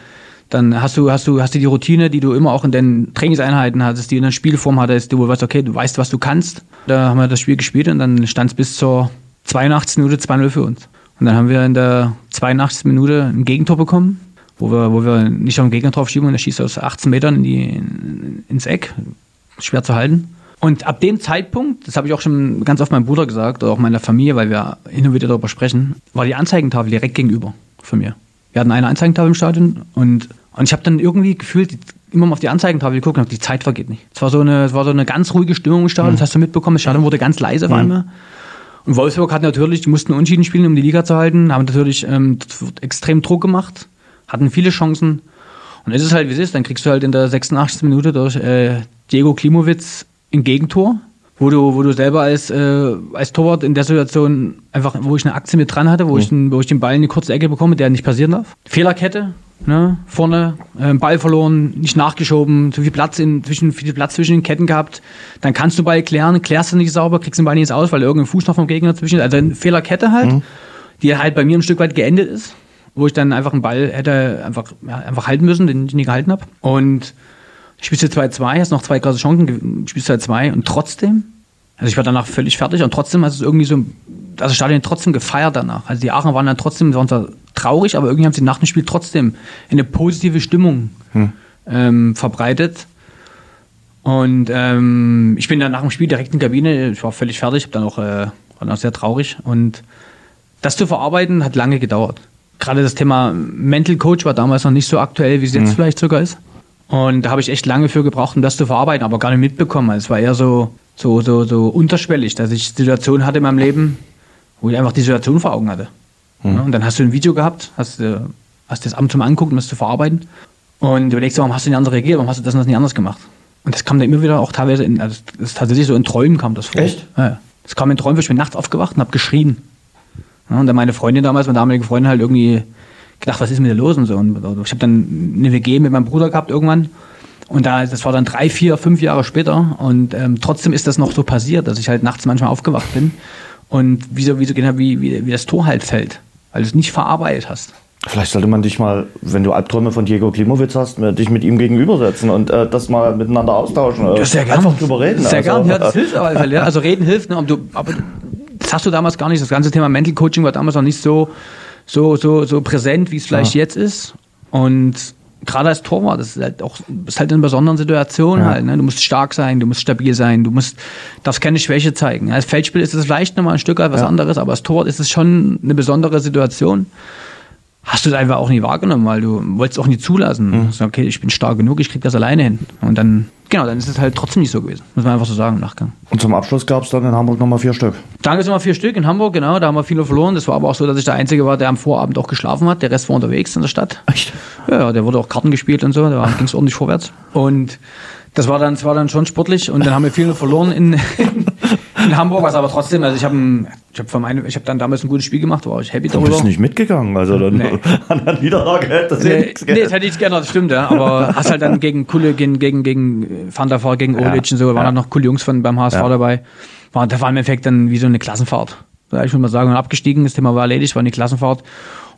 dann hast du, hast du, hast du die Routine, die du immer auch in den Trainingseinheiten hattest, die in der Spielform hattest, du weißt, okay, du weißt, was du kannst. Da haben wir das Spiel gespielt und dann stand es bis zur 82. Minute 2-0 für uns. Und dann haben wir in der 82. Minute ein Gegentor bekommen wo wir, wo wir nicht auf den Gegner drauf schieben und er schießt aus 18 Metern in die, in, ins Eck. Schwer zu halten. Und ab dem Zeitpunkt, das habe ich auch schon ganz oft meinem Bruder gesagt oder auch meiner Familie, weil wir hin und wieder darüber sprechen, war die Anzeigentafel direkt gegenüber von mir. Wir hatten eine Anzeigentafel im Stadion und, und ich habe dann irgendwie gefühlt, immer mal auf die Anzeigentafel geguckt und die Zeit vergeht nicht. Es war so eine, es war so eine ganz ruhige Stimmung im Stadion, mhm. das hast du mitbekommen, das Stadion wurde ganz leise auf mhm. Und Wolfsburg hat natürlich, die mussten Unschieden spielen, um die Liga zu halten, haben natürlich ähm, extrem Druck gemacht hatten viele Chancen. Und es ist halt, wie es ist, dann kriegst du halt in der 86. Minute durch äh, Diego Klimowitz ein Gegentor, wo du, wo du selber als, äh, als Torwart in der Situation einfach, wo ich eine Aktie mit dran hatte, wo, mhm. ich, den, wo ich den Ball in die kurze Ecke bekomme, der nicht passieren darf. Fehlerkette, ne, vorne, äh, Ball verloren, nicht nachgeschoben, zu viel Platz in, zwischen, viel Platz zwischen den Ketten gehabt. Dann kannst du Ball klären, klärst du nicht sauber, kriegst den Ball nicht aus, weil irgendein Fuß noch vom Gegner zwischen, also eine Fehlerkette halt, mhm. die halt bei mir ein Stück weit geendet ist wo ich dann einfach einen Ball hätte einfach, ja, einfach halten müssen, den ich nie gehalten habe. Und spielst 2-2, hast noch zwei große Chancen, spielst 2-2 und trotzdem, also ich war danach völlig fertig und trotzdem hat es irgendwie so, also das Stadion trotzdem gefeiert danach. Also die Aachen waren dann trotzdem, waren zwar traurig, aber irgendwie haben sie nach dem Spiel trotzdem eine positive Stimmung hm. ähm, verbreitet. Und ähm, ich bin dann nach dem Spiel direkt in die Kabine, ich war völlig fertig, hab dann auch, äh, war dann auch sehr traurig. Und das zu verarbeiten hat lange gedauert gerade das Thema Mental Coach war damals noch nicht so aktuell, wie es jetzt mhm. vielleicht sogar ist. Und da habe ich echt lange für gebraucht, um das zu verarbeiten, aber gar nicht mitbekommen. Es war eher so, so, so, so unterschwellig, dass ich Situationen hatte in meinem Leben, wo ich einfach die Situation vor Augen hatte. Mhm. Und dann hast du ein Video gehabt, hast, du hast das Amt zum Angucken, um das zu verarbeiten. Und überlegst, warum hast du nicht anders reagiert, warum hast du das und das nicht anders gemacht? Und das kam dann immer wieder auch teilweise, in, also das ist tatsächlich so in Träumen kam das vor. Echt? Ja, das kam in Träumen, ich bin nachts aufgewacht und habe geschrien. Ja, und dann meine Freundin damals, meine damalige Freundin halt irgendwie gedacht, was ist mit dir los und so. Und ich habe dann eine WG mit meinem Bruder gehabt irgendwann. Und da, das war dann drei, vier, fünf Jahre später. Und ähm, trotzdem ist das noch so passiert, dass ich halt nachts manchmal aufgewacht bin. Und wie, so, wie, so, genau, wie, wie, wie das Tor halt fällt, weil du es nicht verarbeitet hast. Vielleicht sollte man dich mal, wenn du Albträume von Diego Klimowitz hast, dich mit ihm gegenübersetzen und äh, das mal miteinander austauschen. Das sehr gerne. Einfach drüber reden. Sehr also. gerne, ja, das hilft aber. Ja. Also reden hilft, ne? du, aber das hast du damals gar nicht. Das ganze Thema Mental Coaching war damals noch nicht so, so, so, so präsent, wie es vielleicht ja. jetzt ist. Und gerade als Torwart, das ist halt auch, ist halt in besonderen Situationen ja. halt, ne? Du musst stark sein, du musst stabil sein, du musst, darfst keine Schwäche zeigen. Als Feldspiel ist es vielleicht nochmal ein Stück weit was ja. anderes, aber als Torwart ist es schon eine besondere Situation hast du es einfach auch nie wahrgenommen, weil du wolltest auch nie zulassen. Mhm. So, okay, ich bin stark genug, ich krieg das alleine hin. Und dann, genau, dann ist es halt trotzdem nicht so gewesen. Muss man einfach so sagen im Nachgang. Und zum Abschluss gab es dann in Hamburg nochmal vier Stück. Dann gab es nochmal vier Stück in Hamburg, genau, da haben wir viele verloren. Das war aber auch so, dass ich der Einzige war, der am Vorabend auch geschlafen hat. Der Rest war unterwegs in der Stadt. Echt? Ja, der wurde auch Karten gespielt und so, da ging es ordentlich vorwärts. Und das war dann, das war dann schon sportlich und dann haben wir viele verloren in, in Hamburg war es aber trotzdem, also ich habe ich hab ich hab dann damals ein gutes Spiel gemacht, war ich happy Du darüber. bist nicht mitgegangen, also dann Nee. an der Niederlage hätte das ja Nee, nichts nee, das hätte ich gerne, das stimmt, ja. Aber hast halt dann gegen coole, gegen, gegen, gegen der Vaart, gegen Olic und so, waren ja. noch coole Jungs von, beim HSV Ja. dabei. War, das war im Endeffekt dann wie so eine Klassenfahrt. Da ich schon mal sagen, und abgestiegen, das Thema war erledigt, war eine Klassenfahrt.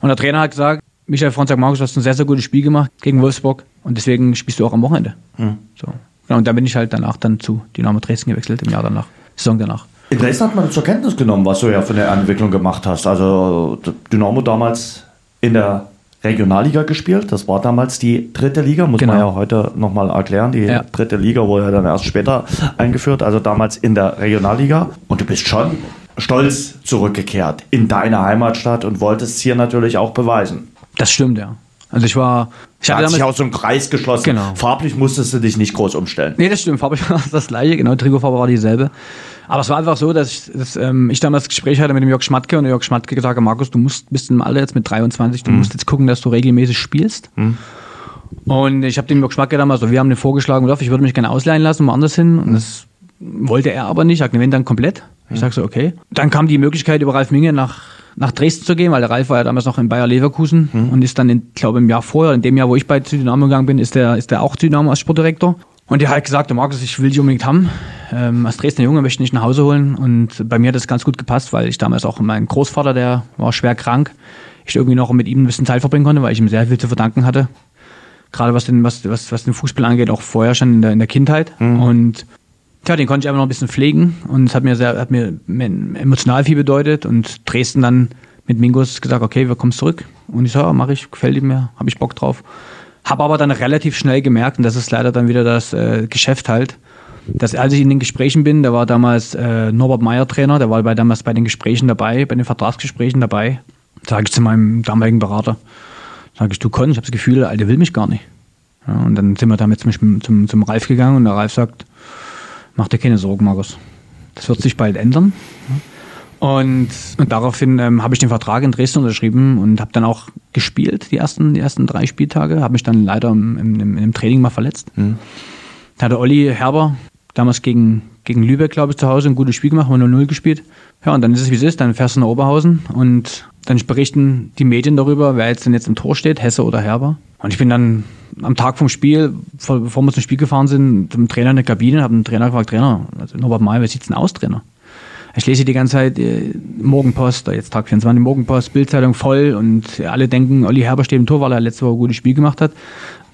Und der Trainer hat gesagt, Michael Franz sagt, Markus, du hast ein sehr, sehr gutes Spiel gemacht gegen Wolfsburg und deswegen spielst du auch am Wochenende. Hm. So. Genau, und dann bin ich halt danach dann zu Dynamo Dresden gewechselt, im Jahr danach, Saison danach. In Dresden hat man zur Kenntnis genommen, was du ja für eine Entwicklung gemacht hast. Also Dynamo damals in der Regionalliga gespielt. Das war damals die dritte Liga, muss man Genau. ja heute nochmal erklären. Die Ja. dritte Liga wurde ja dann erst später eingeführt, also damals in der Regionalliga. Und du bist schon stolz zurückgekehrt in deine Heimatstadt und wolltest hier natürlich auch beweisen. Das stimmt, ja. Also ich war, ich Da hatte hat sich aus so einem Kreis geschlossen. Genau. Farblich musstest du dich nicht groß umstellen. Nee, das stimmt. Farbig war das gleiche, genau. Trikotfarbe war dieselbe. Aber es war einfach so, dass ich, dass, ähm, ich damals das Gespräch hatte mit dem Jörg Schmatke und der Jörg Schmatke gesagt hat, Markus, du musst, bist im Alter jetzt mit 23, du musst jetzt gucken, dass du regelmäßig spielst. Und ich habe dem Jörg Schmatke damals, also wir haben den vorgeschlagen, ich würde mich gerne ausleihen lassen, woanders hin. Und das wollte er aber nicht. Ich sagte, wenn dann komplett. Ich sag so, okay. Dann kam die Möglichkeit, über Ralf Minge nach, nach Dresden zu gehen, weil der Ralf war ja damals noch in Bayer Leverkusen und ist dann, in, glaube im Jahr vorher, in dem Jahr, wo ich bei zu Dynamo gegangen bin, ist der, ist der auch zu Dynamo als Sportdirektor. Und der hat gesagt, der Markus, ich will dich unbedingt haben. Ähm, als Dresdner Junge möchte ich nicht nach Hause holen. Und bei mir hat das ganz gut gepasst, weil ich damals auch mein Großvater, der war schwer krank, ich irgendwie noch mit ihm ein bisschen Zeit verbringen konnte, weil ich ihm sehr viel zu verdanken hatte. Gerade was den, was, was, was den Fußball angeht, auch vorher schon in der, in der Kindheit. Und ja, den konnte ich einfach noch ein bisschen pflegen und es hat mir sehr, hat mir emotional viel bedeutet und Dresden dann mit Mingos gesagt, okay, wir kommen zurück. Und ich so, ja, mach ich, gefällt mir, habe ich Bock drauf. Habe aber dann relativ schnell gemerkt, und das ist leider dann wieder das äh, Geschäft halt, dass als ich in den Gesprächen bin, da war damals äh, Norbert Meyer Trainer, der war bei, damals bei den Gesprächen dabei, bei den Vertragsgesprächen dabei, sage ich zu meinem damaligen Berater, sage ich, du Con, ich habe das Gefühl, der Alte will mich gar nicht. Ja, und dann sind wir damit zum, zum, zum Ralf gegangen und der Ralf sagt, mach dir keine Sorgen, Markus. Das wird sich bald ändern. Und, und daraufhin ähm, habe ich den Vertrag in Dresden unterschrieben und habe dann auch gespielt, die ersten, die ersten drei Spieltage. Habe mich dann leider im, im, im Training mal verletzt. Da hatte Olli Herber damals gegen, gegen Lübeck, glaube ich, zu Hause ein gutes Spiel gemacht, haben 0-0 gespielt. Ja, und dann ist es, wie es ist. Dann fährst du nach Oberhausen und dann berichten die Medien darüber, wer jetzt denn jetzt im Tor steht, Hesse oder Herber. Und ich bin dann am Tag vom Spiel, vor- bevor wir zum Spiel gefahren sind, zum Trainer in der Kabine, habe den Trainer gefragt, Trainer, also Norbert May, wie sieht's denn aus, Trainer? Ich lese die ganze Zeit äh, Morgenpost, jetzt Tag 24, Morgenpost, Bildzeitung voll und alle denken, Olli Herber steht im Tor, weil er letzte Woche ein gutes Spiel gemacht hat.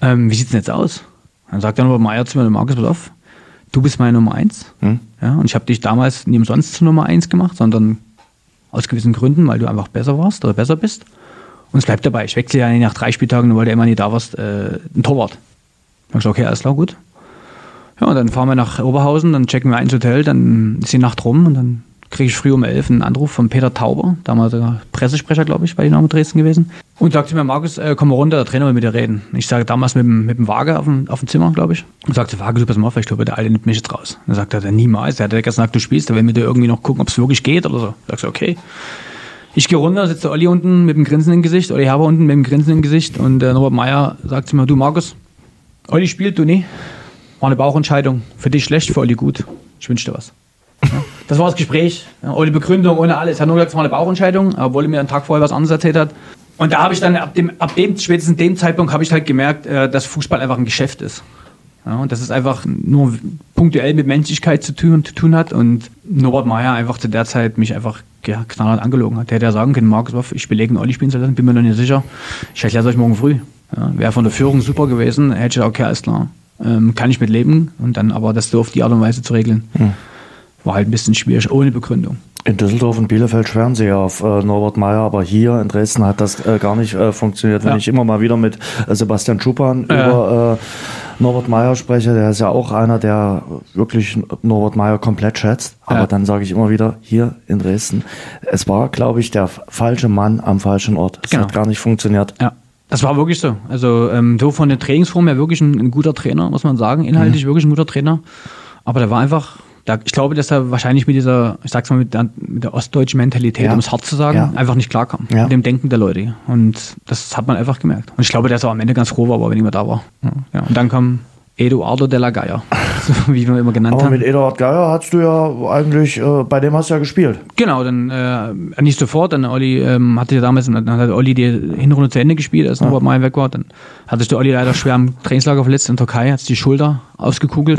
Ähm, wie sieht's denn jetzt aus? Dann sagt dann Norbert Meyer zu mir, Markus, pass auf, du bist meine Nummer eins. Ja, und ich habe dich damals nie umsonst zur Nummer eins gemacht, sondern aus gewissen Gründen, weil du einfach besser warst oder besser bist. Und es bleibt dabei. Ich wechsle ja nicht nach drei Spieltagen, weil du immer nie da warst, äh, ein Torwart. Dann ich okay, alles klar, gut. Ja, und dann fahren wir nach Oberhausen, dann checken wir ins Hotel, dann ist die Nacht rum und dann kriege ich früh um elf einen Anruf von Peter Tauber, damals der Pressesprecher, glaube ich, bei Dynamo Dresden gewesen. Und sagt zu mir, Markus, äh, komm mal runter, der Trainer will mit dir reden. Ich sage damals mit dem, mit dem Waage auf dem, auf dem Zimmer, glaube ich. Und sagte, Waage, du pass mal auf, ich glaube, der Alte nimmt mich jetzt raus. Dann sagt er, niemals, der hat ja gestern gesagt, du spielst, der will mit dir irgendwie noch gucken, ob es wirklich geht oder so. Sagst du, okay. Ich gehe runter, sitzt der Olli unten mit dem Grinsen im Gesicht, Olli Herber unten mit dem Grinsen im Gesicht und äh, Norbert Meyer sagt zu mir, du Markus, Olli spielt, du nie. War eine Bauchentscheidung. Für dich schlecht, für Olli gut. Ich wünsche dir was. Ja, das war das Gespräch. Ja, ohne Begründung, ohne alles. Er hat nur gesagt, es war eine Bauchentscheidung, obwohl er mir einen Tag vorher was anderes erzählt hat. Und da habe ich dann, ab dem, ab dem, spätestens dem Zeitpunkt, habe ich halt gemerkt, äh, dass Fußball einfach ein Geschäft ist. Ja, und dass es einfach nur punktuell mit Menschlichkeit zu tun, zu tun hat. Und Norbert Meyer einfach zu der Zeit mich einfach ja, knallhart angelogen hat. Der hätte ja sagen können, Markus, Waff, ich belege einen Olli spielen zu lassen, bin mir noch nicht sicher. Ich erkläre es euch morgen früh. Ja, Wäre von der Führung super gewesen, hätte ich gesagt, okay, alles klar. Ähm, kann ich mit leben. Und dann aber das so auf die Art und Weise zu regeln, war halt ein bisschen schwierig, ohne Begründung. In Düsseldorf und Bielefeld schweren sie ja auf äh, Norbert Meyer, aber hier in Dresden hat das äh, gar nicht äh, funktioniert. Wenn Ja. ich immer mal wieder mit äh, Sebastian Schupan Ja. über äh, Norbert Meyer spreche, der ist ja auch einer, der wirklich Norbert Meyer komplett schätzt. Aber Ja. dann sage ich immer wieder, hier in Dresden, es war, glaube ich, der falsche Mann am falschen Ort. Es Genau. hat gar nicht funktioniert. Ja, das war wirklich so. Also ähm, so von der Trainingsform her wirklich ein, ein guter Trainer, muss man sagen. Inhaltlich wirklich ein guter Trainer. Aber der war einfach, da, ich glaube, dass er wahrscheinlich mit dieser, ich sag's mal, mit der, mit der ostdeutschen Mentalität, Ja. um es hart zu sagen, Ja. einfach nicht klarkam. Ja. Mit dem Denken der Leute. Und das hat man einfach gemerkt. Und ich glaube, dass er am Ende ganz froh war, wenn ich mehr da war. Ja, ja. Und dann kam Eduardo de la Geier, so wie wir immer genannt Aber haben. mit Eduard Geier hast du ja eigentlich, äh, bei dem hast du ja gespielt. Genau, dann äh, nicht sofort, dann Olli ähm, hatte ja damals, dann hat Olli die Hinrunde zu Ende gespielt, als Norbert Meyer weg war. Dann hat sich der Olli leider schwer am Trainingslager verletzt in der Türkei, hat sich die Schulter ausgekugelt.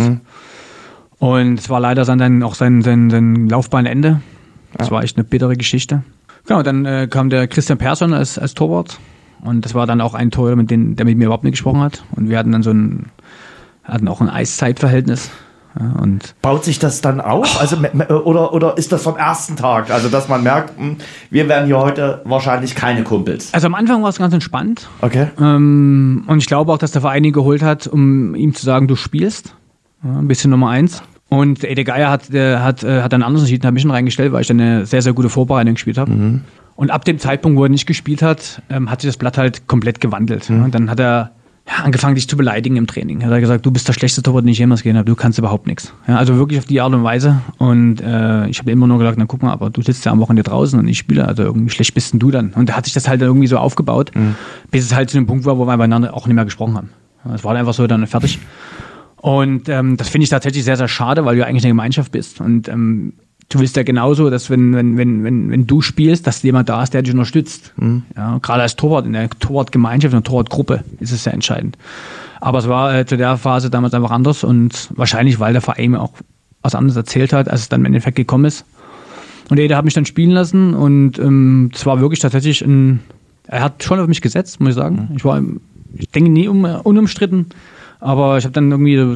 Und es war leider dann, auch sein, sein, sein Laufbahnende. Das war echt eine bittere Geschichte. Genau, dann äh, kam der Christian Persson als, als Torwart. Und das war dann auch ein Torhüter, mit dem, der mit mir überhaupt nicht gesprochen hat. Und wir hatten dann so ein, hatten auch ein Eiszeitverhältnis. Ja, und Baut sich das dann auf? Also, oder, oder ist das vom ersten Tag? Also, dass man merkt, hm, wir werden hier heute wahrscheinlich keine Kumpels. also am Anfang war es ganz entspannt. Okay. Ähm, und ich glaube auch, dass der Verein ihn geholt hat, um ihm zu sagen, du spielst. Ja, ein bisschen Nummer eins. Und der Ede Geier hat, der hat, äh, hat dann anders entschieden, hat mich schon reingestellt, weil ich dann eine sehr, sehr gute Vorbereitung gespielt habe. Und ab dem Zeitpunkt, wo er nicht gespielt hat, ähm, hat sich das Blatt halt komplett gewandelt. Ja, und dann hat er ja, angefangen, dich zu beleidigen im Training. Er hat gesagt, du bist der schlechteste Torwart, den ich jemals gesehen habe, du kannst überhaupt nichts. Ja, also wirklich auf die Art und Weise. Und äh, ich habe immer nur gesagt, na guck mal, aber du sitzt ja am Wochenende draußen und ich spiele, also irgendwie schlecht bist denn du dann. Und da hat sich das halt irgendwie so aufgebaut, bis es halt zu dem Punkt war, wo wir beieinander auch nicht mehr gesprochen haben. Es war einfach so dann fertig. Und ähm, das finde ich tatsächlich sehr, sehr schade, weil du eigentlich eine Gemeinschaft bist. Und ähm, du willst ja genauso, dass wenn, wenn, wenn, wenn, wenn du spielst, dass jemand da ist, der dich unterstützt. Ja, gerade als Torwart, in der Torwartgemeinschaft, in der Torwartgruppe ist es sehr entscheidend. Aber es war äh, zu der Phase damals einfach anders und wahrscheinlich, weil der Verein mir auch was anderes erzählt hat, als es dann im Endeffekt gekommen ist. Und Ede hat mich dann spielen lassen und ähm, es war wirklich tatsächlich ein, er hat schon auf mich gesetzt, muss ich sagen. Ich war, ich denke, nie um, unumstritten, aber ich habe dann irgendwie so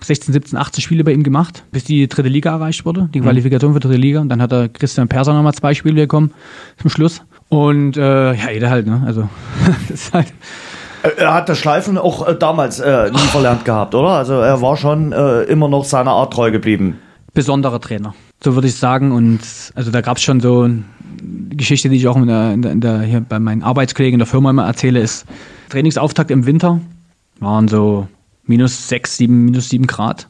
16, 17, 18 Spiele bei ihm gemacht, bis die dritte Liga erreicht wurde, die Qualifikation für die dritte Liga. Und dann hat der Christian Perser nochmal zwei Spiele bekommen zum Schluss. Und äh, ja, Ede halt, ne? Also das ist halt. Er hat das Schleifen auch äh, damals äh, nie verlernt gehabt, oder? Also, er war schon äh, immer noch seiner Art treu geblieben. besonderer Trainer. So würde ich sagen. Und also da gab es schon so eine Geschichte, die ich auch in der, in der, hier bei meinen Arbeitskollegen in der Firma immer erzähle, ist Trainingsauftakt im Winter waren so minus sechs, sieben, minus sieben Grad.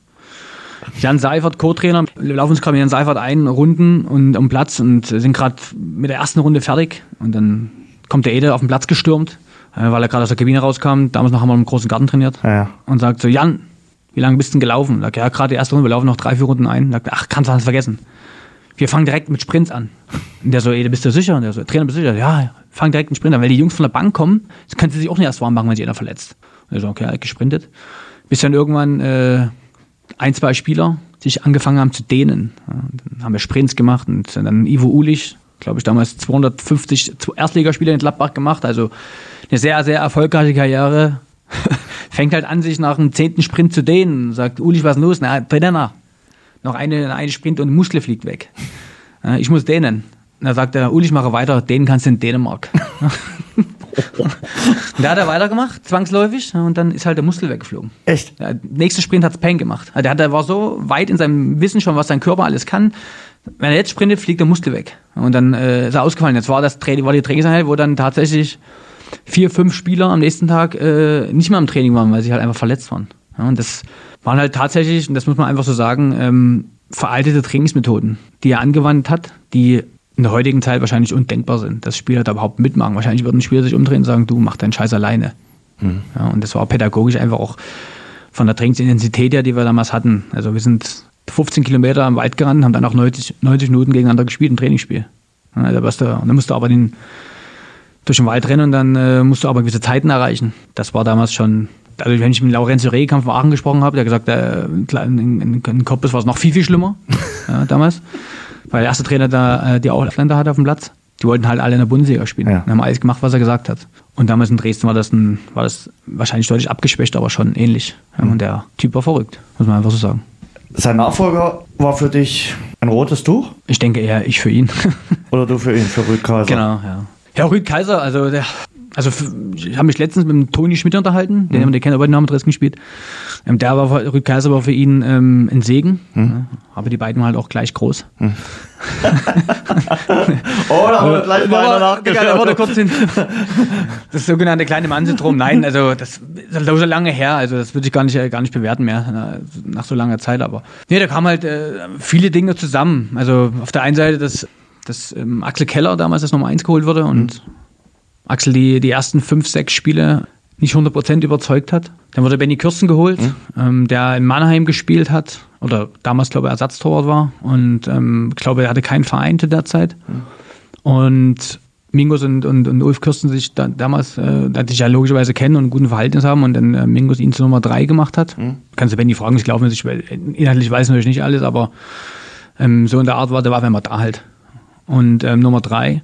Jan Seifert, Co-Trainer, wir laufen uns gerade mit Jan Seifert ein, Runden und um Platz und sind gerade mit der ersten Runde fertig. Und dann kommt der Ede auf den Platz gestürmt, äh, weil er gerade aus der Kabine rauskam. Damals noch haben wir im großen Garten trainiert. Ja. Und sagt so, Jan, wie lange bist du denn gelaufen? Sagt, ja, gerade die erste Runde, wir laufen noch drei, vier Runden ein. Sagt, ach, kannst du alles vergessen. Wir fangen direkt mit Sprints an. Und der so, ey, bist du sicher? Und der so, Trainer, bist du sicher? Ja, fang direkt mit Sprint an. Weil die Jungs von der Bank kommen, das können sie sich auch nicht erst warm machen, wenn sich einer verletzt. Und er so, okay, gesprintet. Bis dann irgendwann äh, ein, zwei Spieler sich angefangen haben zu dehnen. Ja, dann haben wir Sprints gemacht und dann Ivo Ulich, glaube ich, damals 250 Erstligaspieler in Gladbach gemacht. Also eine sehr, sehr erfolgreiche Karriere. Fängt halt an, sich nach dem zehnten Sprint zu dehnen. Sagt, Ulich, was ist los? Na, Trainer. Noch eine, eine Sprint und Muskel fliegt weg. Ja, ich muss dehnen. Da sagt er, Uli, ich mache weiter, den kannst du in Dänemark. da hat er weitergemacht, zwangsläufig, und dann ist halt der Muskel weggeflogen. Echt? Der nächste Sprint hat's Peng gemacht. Also Der, hat, der war so weit in seinem Wissen schon, was sein Körper alles kann. Wenn er jetzt sprintet, fliegt der Muskel weg. Und dann äh, ist er ausgefallen. Jetzt war das Training, war die Trainingseinheit, wo dann tatsächlich vier, fünf Spieler am nächsten Tag äh, nicht mehr im Training waren, weil sie halt einfach verletzt waren. Ja, und das waren halt tatsächlich, und das muss man einfach so sagen, ähm, veraltete Trainingsmethoden, die er angewandt hat, die in der heutigen Zeit wahrscheinlich undenkbar sind, dass Spieler da überhaupt mitmachen. Wahrscheinlich würden Spieler sich umdrehen und sagen, du mach deinen Scheiß alleine. Ja, und das war pädagogisch einfach auch von der Trainingsintensität her, die wir damals hatten. Also wir sind 15 Kilometer am Wald gerannt, haben dann auch 90, 90 Minuten gegeneinander gespielt, ein Trainingsspiel. Ja, da warst du, und dann musst du aber den, durch den Wald rennen und dann äh, musst du aber gewisse Zeiten erreichen. Das war damals schon, also wenn ich mit Laurenzo Rehkamp von Aachen gesprochen habe, der hat gesagt, äh, in, in, in Cottbus war es noch viel, viel schlimmer ja, damals. Weil der erste Trainer da äh, die Ausländer hatte auf dem Platz. Die wollten halt alle in der Bundesliga spielen. Ja. Und haben alles gemacht, was er gesagt hat. Und damals in Dresden war das, ein, war das wahrscheinlich deutlich abgeschwächt, aber schon ähnlich. Ja, und der Typ war verrückt, muss man einfach so sagen. Sein Nachfolger war für dich ein rotes Tuch? Ich denke eher ich für ihn. Oder du für ihn, für Rüd Kaiser? Genau, ja. Ja, Rüd Kaiser, also der, also ich habe mich letztens mit dem Toni Schmidt unterhalten, den, den kennt er bei den Namen Dresden gespielt. Ähm, der war für- Kaiser war für ihn ähm, ein Segen. Ja, aber die beiden waren halt auch gleich groß. Oh, da haben wir gleich mal einer Da nachgeschaut. wurde kurz hin. Das sogenannte kleine Mann-Syndrom. Nein, also das ist so lange her, also das würde ich gar nicht, gar nicht bewerten mehr, nach so langer Zeit, aber. Nee, da kamen halt äh, viele Dinge zusammen. Also auf der einen Seite, dass, dass ähm, Axel Keller damals das Nummer 1 geholt wurde und Axel die, die ersten fünf, sechs Spiele nicht 100% überzeugt hat. Dann wurde Benny Kürsten geholt, mhm. ähm, der in Mannheim gespielt hat oder damals, glaube ich, Ersatztorwart war und ähm, glaube, er hatte keinen Verein zu der Zeit. Mhm. Und Mingos und, und, und Ulf Kürsten sich da, damals, äh, da sich ja logischerweise kennen und ein guten Verhältnis haben und dann äh, Mingos ihn zu Nummer drei gemacht hat. Mhm. Kannst du Benny fragen, ich glaube nicht, inhaltlich weiß ich natürlich nicht alles, aber ähm, so in der Art war, der war immer da halt. Und ähm, Nummer drei.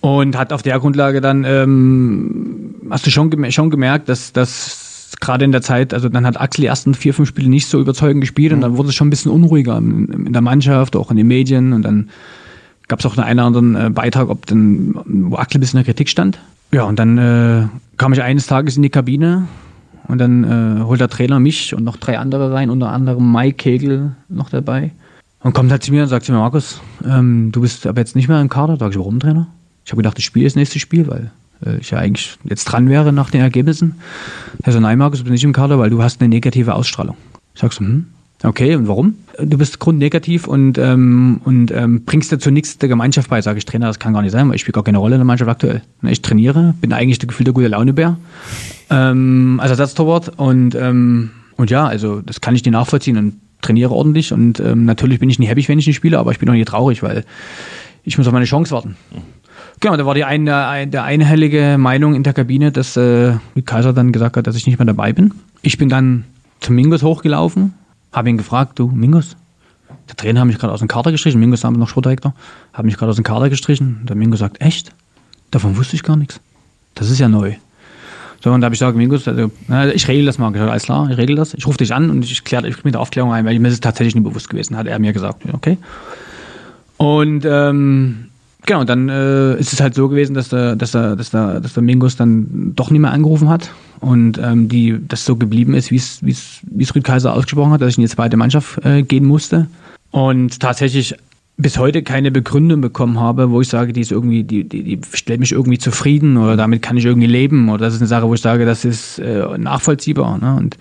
Und hat auf der Grundlage dann, ähm, hast du schon, schon gemerkt, dass, dass gerade in der Zeit, also dann hat Axel die ersten vier, fünf Spiele nicht so überzeugend gespielt mhm. und dann wurde es schon ein bisschen unruhiger in, in der Mannschaft, auch in den Medien und dann gab es auch einen oder anderen äh, Beitrag, ob denn, wo Axel ein bisschen in der Kritik stand. Ja, und dann äh, kam ich eines Tages in die Kabine und dann äh, holt der Trainer mich und noch drei andere rein, unter anderem Mike Kegel noch dabei. Und kommt halt zu mir und sagt zu mir, Markus, ähm, du bist aber jetzt nicht mehr im Kader. Da sag ich, warum, Trainer? Ich habe gedacht, ich spiele das nächste Spiel, weil äh, ich ja eigentlich jetzt dran wäre nach den Ergebnissen. Er so, nein, Markus, du bist nicht im Kader, weil du hast eine negative Ausstrahlung. Ich sag so, hm, Okay, und warum? Du bist grundnegativ und, ähm, und ähm, bringst dazu nichts der Gemeinschaft bei, sage ich Trainer, das kann gar nicht sein, weil ich spiele gar keine Rolle in der Mannschaft aktuell. Ich trainiere, bin eigentlich der gefühlte gute Launebär ähm, als Ersatztorwart und, ähm, und ja, also das kann ich dir nachvollziehen und trainiere ordentlich und ähm, natürlich bin ich nicht happy, wenn ich nicht spiele, aber ich bin auch nicht traurig, weil ich muss auf meine Chance warten. Genau, da war die eine, der einhellige Meinung in der Kabine, dass äh, Kaiser dann gesagt hat, dass ich nicht mehr dabei bin. Ich bin dann zum Mingos hochgelaufen, habe ihn gefragt, du, Mingos, der Trainer hat mich gerade aus dem Kader gestrichen, Mingos ist noch Sportdirektor, hat mich gerade aus dem Kader gestrichen. Der Mingo sagt, echt? Davon wusste ich gar nichts. Das ist ja neu. So, und da habe ich gesagt, Mingos, also, ich regel das mal. Ich sage, alles klar, ich regel das. Ich rufe dich an und ich kläre ich mit der Aufklärung ein, weil mir ist es tatsächlich nicht bewusst gewesen, hat er mir gesagt. Okay. Und ähm, genau, dann äh, ist es halt so gewesen, dass der, dass der, dass der, dass der Mingus dann doch nicht mehr angerufen hat und ähm, die, das so geblieben ist, wie es, wie es, wie es Rüd Kaiser ausgesprochen hat, dass ich in die zweite Mannschaft äh, gehen musste. Und tatsächlich bis heute keine Begründung bekommen habe, wo ich sage, die ist irgendwie, die, die, die stellt mich irgendwie zufrieden oder damit kann ich irgendwie leben oder das ist eine Sache, wo ich sage, das ist äh, nachvollziehbar. Ne? Und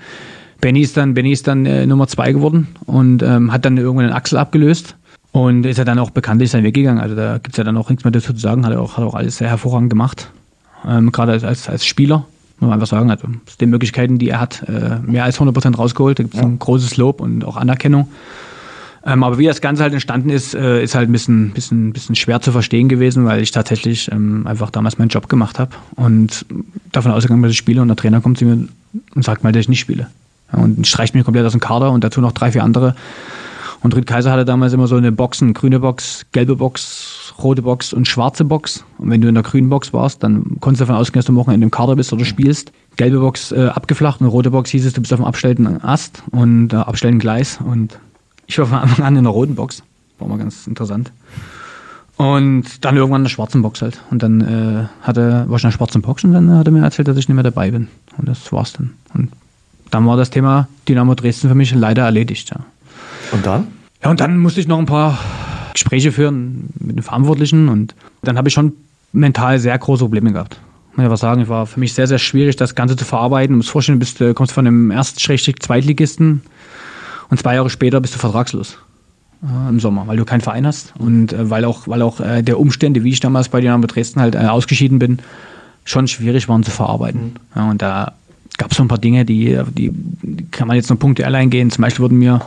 Benny ist dann, Benny ist dann äh, Nummer zwei geworden und ähm, hat dann irgendwann den Axel abgelöst und ist ja dann auch bekanntlich sein weggegangen. Also da gibt es ja dann auch nichts mehr dazu zu sagen. Hat er auch, hat auch alles sehr hervorragend gemacht. Ähm, Gerade als, als, als Spieler, muss man einfach sagen. Also aus den Möglichkeiten, die er hat, äh, mehr als 100% rausgeholt. Da gibt es ja. ein großes Lob und auch Anerkennung. Ähm, aber wie das Ganze halt entstanden ist, äh, ist halt ein bisschen, bisschen, bisschen schwer zu verstehen gewesen, weil ich tatsächlich ähm, einfach damals meinen Job gemacht habe und davon ausgegangen bin, dass ich spiele und der Trainer kommt zu mir und sagt mal, dass ich nicht spiele. Ja, und streicht mich komplett aus dem Kader und dazu noch drei, vier andere und Ried Kaiser hatte damals immer so eine Boxen, grüne Box, gelbe Box, rote Box und schwarze Box. Und wenn du in der grünen Box warst, dann konntest du davon ausgehen, dass du am Wochenende im Kader bist oder spielst. Gelbe Box äh, abgeflacht und rote Box hieß es, du bist auf dem abstellenden Ast und äh, abstellenden Gleis. Und ich war von Anfang an in der roten Box. War mal ganz interessant. Und dann irgendwann in der schwarzen Box halt. Und dann äh, hatte, war ich in der schwarzen Box und dann hat er mir erzählt, dass ich nicht mehr dabei bin. Und das war's dann. Und dann war das Thema Dynamo Dresden für mich leider erledigt, ja. Und dann? Ja, und dann musste ich noch ein paar Gespräche führen mit den Verantwortlichen und dann habe ich schon mental sehr große Probleme gehabt. Muss ich was sagen, es war für mich sehr, sehr schwierig, das Ganze zu verarbeiten. Du musst vorstellen, du bist, äh, kommst von einem Erst-Zweitligisten und zwei Jahre später bist du vertragslos äh, im Sommer, weil du keinen Verein hast und äh, weil auch, weil auch äh, der Umstände, wie ich damals bei Dynamo Dresden halt äh, ausgeschieden bin, schon schwierig waren zu verarbeiten. Mhm. Ja, und da gab es so ein paar Dinge, die, die, die kann man jetzt noch Punkte allein gehen. Zum Beispiel wurden mir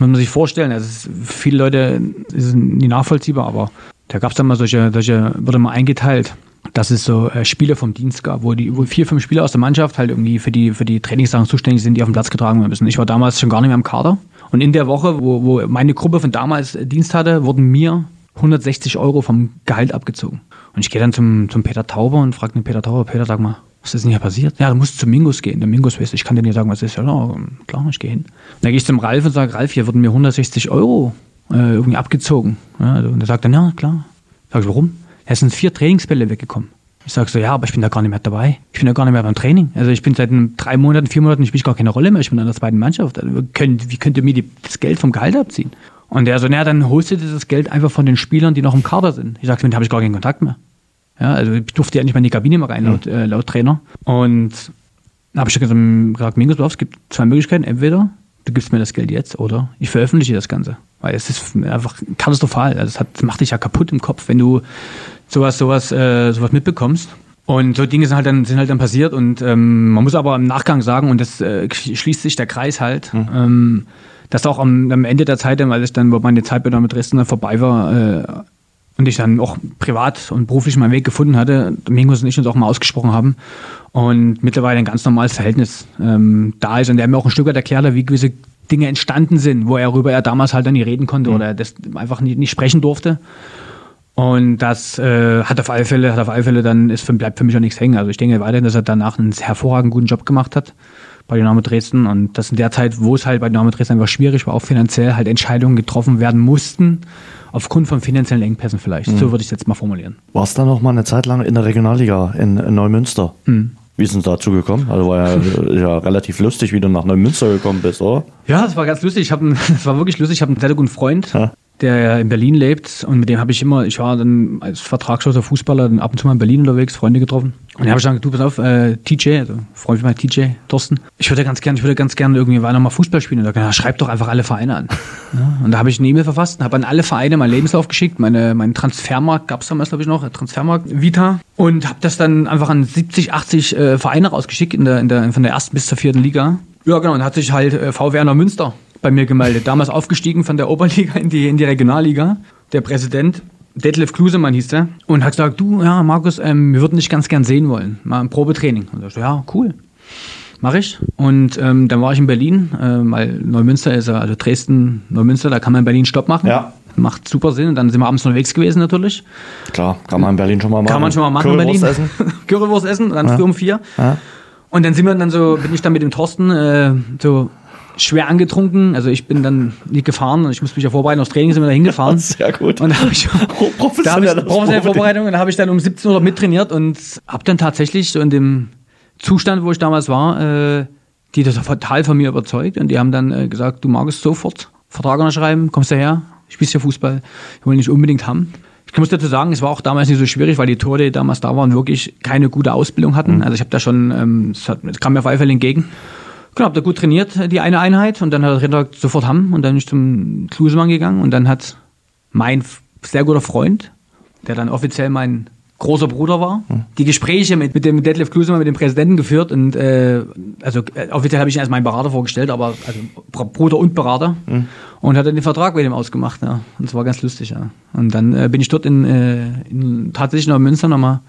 muss man sich vorstellen, also viele Leute sind nie nachvollziehbar, aber da gab es dann mal solche, solche, wurde mal eingeteilt, dass es so äh, Spiele vom Dienst gab, wo die wo vier, fünf Spieler aus der Mannschaft halt irgendwie für die, für die Trainingssachen zuständig sind, die auf den Platz getragen werden müssen. Ich war damals schon gar nicht mehr im Kader. Und in der Woche, wo, wo meine Gruppe von damals Dienst hatte, wurden mir 160 Euro vom Gehalt abgezogen. Und ich gehe dann zum, zum Peter Tauber und frage den Peter Tauber, Peter, sag mal, was ist denn hier passiert? Ja, du musst zu Mingus gehen. Der Mingus weiß, ich kann dir nicht sagen, was ist. Ja, klar, ich gehe hin. Dann gehe ich zum Ralf und sage, Ralf, hier wurden mir 160 Euro äh, irgendwie abgezogen. Ja, also, und er sagt dann, ja, klar. Sag ich, warum? Es sind vier Trainingsbälle weggekommen. Ich sage so, ja, aber ich bin da gar nicht mehr dabei. Ich bin da gar nicht mehr beim Training. Also ich bin seit drei Monaten, vier Monaten, ich spiele gar keine Rolle mehr. Ich bin in der zweiten Mannschaft. Also, wie, könnt, ihr mir die, das Geld vom Gehalt abziehen? Und er so, naja, dann holst du dieses Geld einfach von den Spielern, die noch im Kader sind. Ich sage, mit denen habe ich gar keinen Kontakt mehr. Ja, also ich durfte ja nicht mal in die Kabine mal rein, laut, äh, laut Trainer. Und dann habe ich gesagt, Mingus, es gibt zwei Möglichkeiten. Entweder du gibst mir das Geld jetzt oder ich veröffentliche das Ganze. Weil es ist einfach katastrophal. Also das, hat, das macht dich ja kaputt im Kopf, wenn du sowas, sowas, äh, sowas mitbekommst. Und so Dinge sind halt dann, sind halt dann passiert und ähm, man muss aber im Nachgang sagen, und das äh, schließt sich der Kreis halt, mhm. ähm, dass auch am, am Ende der Zeit, weil ich dann, wo meine Zeit bei mit Dresden vorbei war, äh, und ich dann auch privat und beruflich meinen Weg gefunden hatte, Mingos und ich uns auch mal ausgesprochen haben und mittlerweile ein ganz normales Verhältnis ähm, da ist und der mir auch ein Stück weit erklärt hat, wie gewisse Dinge entstanden sind, wo er darüber er damals halt dann nicht reden konnte mhm. oder das einfach nicht, nicht sprechen durfte. Und das äh, hat auf alle Fälle, hat auf alle Fälle dann ist für, bleibt für mich auch nichts hängen. Also ich denke weiterhin, dass er danach einen hervorragend guten Job gemacht hat bei Dynamo Dresden und das in der Zeit, wo es halt bei Dynamo Dresden einfach schwierig war, auch finanziell halt Entscheidungen getroffen werden mussten, aufgrund von finanziellen Engpässen vielleicht. Mhm. So würde ich es jetzt mal formulieren. Warst du da noch mal eine Zeit lang in der Regionalliga in, in Neumünster? Mhm. Wie ist es dazu gekommen? Also war ja, ja, relativ lustig, wie du nach Neumünster gekommen bist, oder? Ja, es war ganz lustig. Ich habe, es war wirklich lustig. Ich habe einen sehr guten Freund, ja der in Berlin lebt und mit dem habe ich immer, ich war dann als vertragsloser Fußballer dann ab und zu mal in Berlin unterwegs, Freunde getroffen. Und da habe ich gesagt, du pass auf, äh, TJ, also Freund von mir, TJ, Thorsten, ich würde ganz gerne, ich würde ganz gerne irgendwie weiter mal Fußball spielen. Und da schreib doch einfach alle Vereine an. Ja, und da habe ich eine E-Mail verfasst und habe an alle Vereine meinen Lebenslauf geschickt, meine, meinen Transfermarkt gab es damals, glaube ich, noch, Transfermarkt Vita und habe das dann einfach an 70, 80 äh, Vereine rausgeschickt in der, in der, von der ersten bis zur vierten Liga. Ja, genau, und hat sich halt äh, V. Werner Münster bei mir gemeldet. Damals aufgestiegen von der Oberliga in die, in die Regionalliga. Der Präsident, Detlef Klusemann hieß der, und hat gesagt, du, ja, Markus, ähm, wir würden dich ganz gern sehen wollen. Mal ein Probetraining. Und ich so, ja, cool. Mach ich. Und ähm, dann war ich in Berlin, äh, weil Neumünster ist ja, also Dresden, Neumünster, da kann man in Berlin Stopp machen. Ja. Macht super Sinn. Und dann sind wir abends unterwegs gewesen natürlich. Klar, kann man in Berlin schon mal machen. Kann man schon mal machen in Berlin. Essen. Currywurst essen und dann ja. früh um vier. Ja. Und dann sind wir dann so, bin ich dann mit dem Thorsten äh, so schwer angetrunken. Also ich bin dann nicht gefahren und ich musste mich ja vorbereiten aufs Training, sind wir da hingefahren. Sehr gut. Und da habe ich, da hab ich professionelle Vorbereitung und da habe ich dann um 17 Uhr mittrainiert und habe dann tatsächlich so in dem Zustand, wo ich damals war, äh, die das total von mir überzeugt und die haben dann äh, gesagt, du magst sofort Vertrag unterschreiben, kommst daher, spielst ja Fußball, ich will nicht unbedingt haben. Ich muss dazu sagen, es war auch damals nicht so schwierig, weil die Tore, die damals da waren, wirklich keine gute Ausbildung hatten. Mhm. Also ich habe da schon, ähm, es, hat, es kam mir auf Fälle entgegen. Genau, hab da gut trainiert, die eine Einheit, und dann hat der Trainer sofort haben, und dann bin ich zum Klusemann gegangen, und dann hat mein sehr guter Freund, der dann offiziell mein großer Bruder war, hm. die Gespräche mit, mit dem Detlef Klusemann, mit dem Präsidenten geführt und äh, also äh, offiziell habe ich ihn als meinen Berater vorgestellt, aber also Bruder und Berater hm. und hat dann den Vertrag mit ihm ausgemacht, ja. Und es war ganz lustig, ja. Und dann äh, bin ich dort in, äh, in tatsächlich noch in Münster nochmal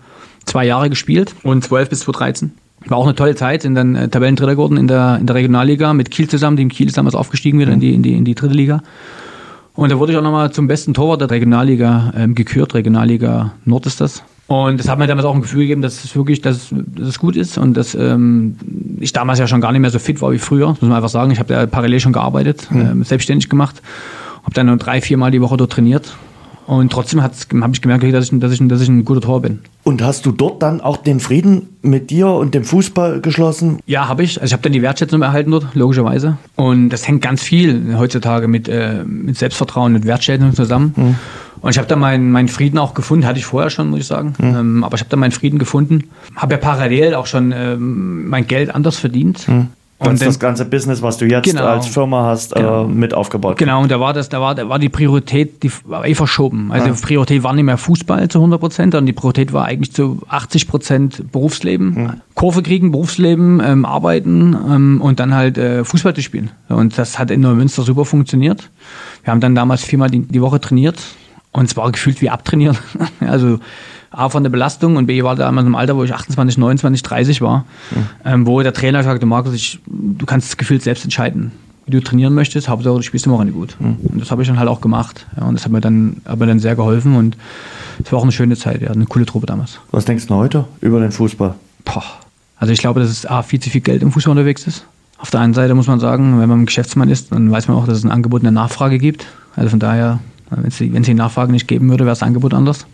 zwei Jahre gespielt und 12 bis 2013. War auch eine tolle Zeit, sind dann äh, Tabellendritter geworden in der, in der Regionalliga mit Kiel zusammen. Dem Kiel ist damals aufgestiegen wieder in, die, in, die, in die dritte Liga. Und da wurde ich auch nochmal zum besten Torwart der Regionalliga ähm, gekürt. Regionalliga Nord ist das. Und das hat mir damals auch ein Gefühl gegeben, dass es wirklich, dass, dass es gut ist und dass ähm, ich damals ja schon gar nicht mehr so fit war wie früher. Das muss man einfach sagen. Ich habe ja parallel schon gearbeitet, mhm. ähm, selbstständig gemacht, habe dann nur drei, vier Mal die Woche dort trainiert und trotzdem habe ich gemerkt, dass ich, dass, ich, dass ich ein guter Tor bin. Und hast du dort dann auch den Frieden mit dir und dem Fußball geschlossen? Ja, habe ich. Also ich habe dann die Wertschätzung erhalten dort, logischerweise. Und das hängt ganz viel heutzutage mit, äh, mit Selbstvertrauen, mit Wertschätzung zusammen. Mhm. Und ich habe da meinen mein Frieden auch gefunden, hatte ich vorher schon, muss ich sagen. Mhm. Ähm, aber ich habe da meinen Frieden gefunden. Habe ja parallel auch schon ähm, mein Geld anders verdient. Mhm. Und das, das ganze Business, was du jetzt genau, als Firma hast, äh, genau. äh, mit aufgebaut. Genau, und da war das, da war, da war die Priorität, die war eh verschoben. Also ja. die Priorität war nicht mehr Fußball zu 100 Prozent, sondern die Priorität war eigentlich zu 80 Prozent Berufsleben, mhm. Kurve kriegen, Berufsleben, ähm, arbeiten ähm, und dann halt äh, Fußball zu spielen. Und das hat in Neumünster super funktioniert. Wir haben dann damals viermal die, die Woche trainiert und es war gefühlt wie abtrainieren. also A von der Belastung und B war damals im Alter, wo ich 28, 29, 30 war, mhm. ähm, wo der Trainer sagte, Markus, ich, du kannst das Gefühl selbst entscheiden, wie du trainieren möchtest, Hauptsache du spielst immer gut. Mhm. Und das habe ich dann halt auch gemacht. Ja, und das hat mir dann, hat mir dann sehr geholfen und es war auch eine schöne Zeit, ja, eine coole Truppe damals. Was denkst du heute über den Fußball? Boah. Also ich glaube, dass es A, viel zu viel Geld im Fußball unterwegs ist. Auf der einen Seite muss man sagen, wenn man ein Geschäftsmann ist, dann weiß man auch, dass es ein Angebot und eine Nachfrage gibt. Also von daher, wenn es die Nachfrage nicht geben würde, wäre das Angebot anders.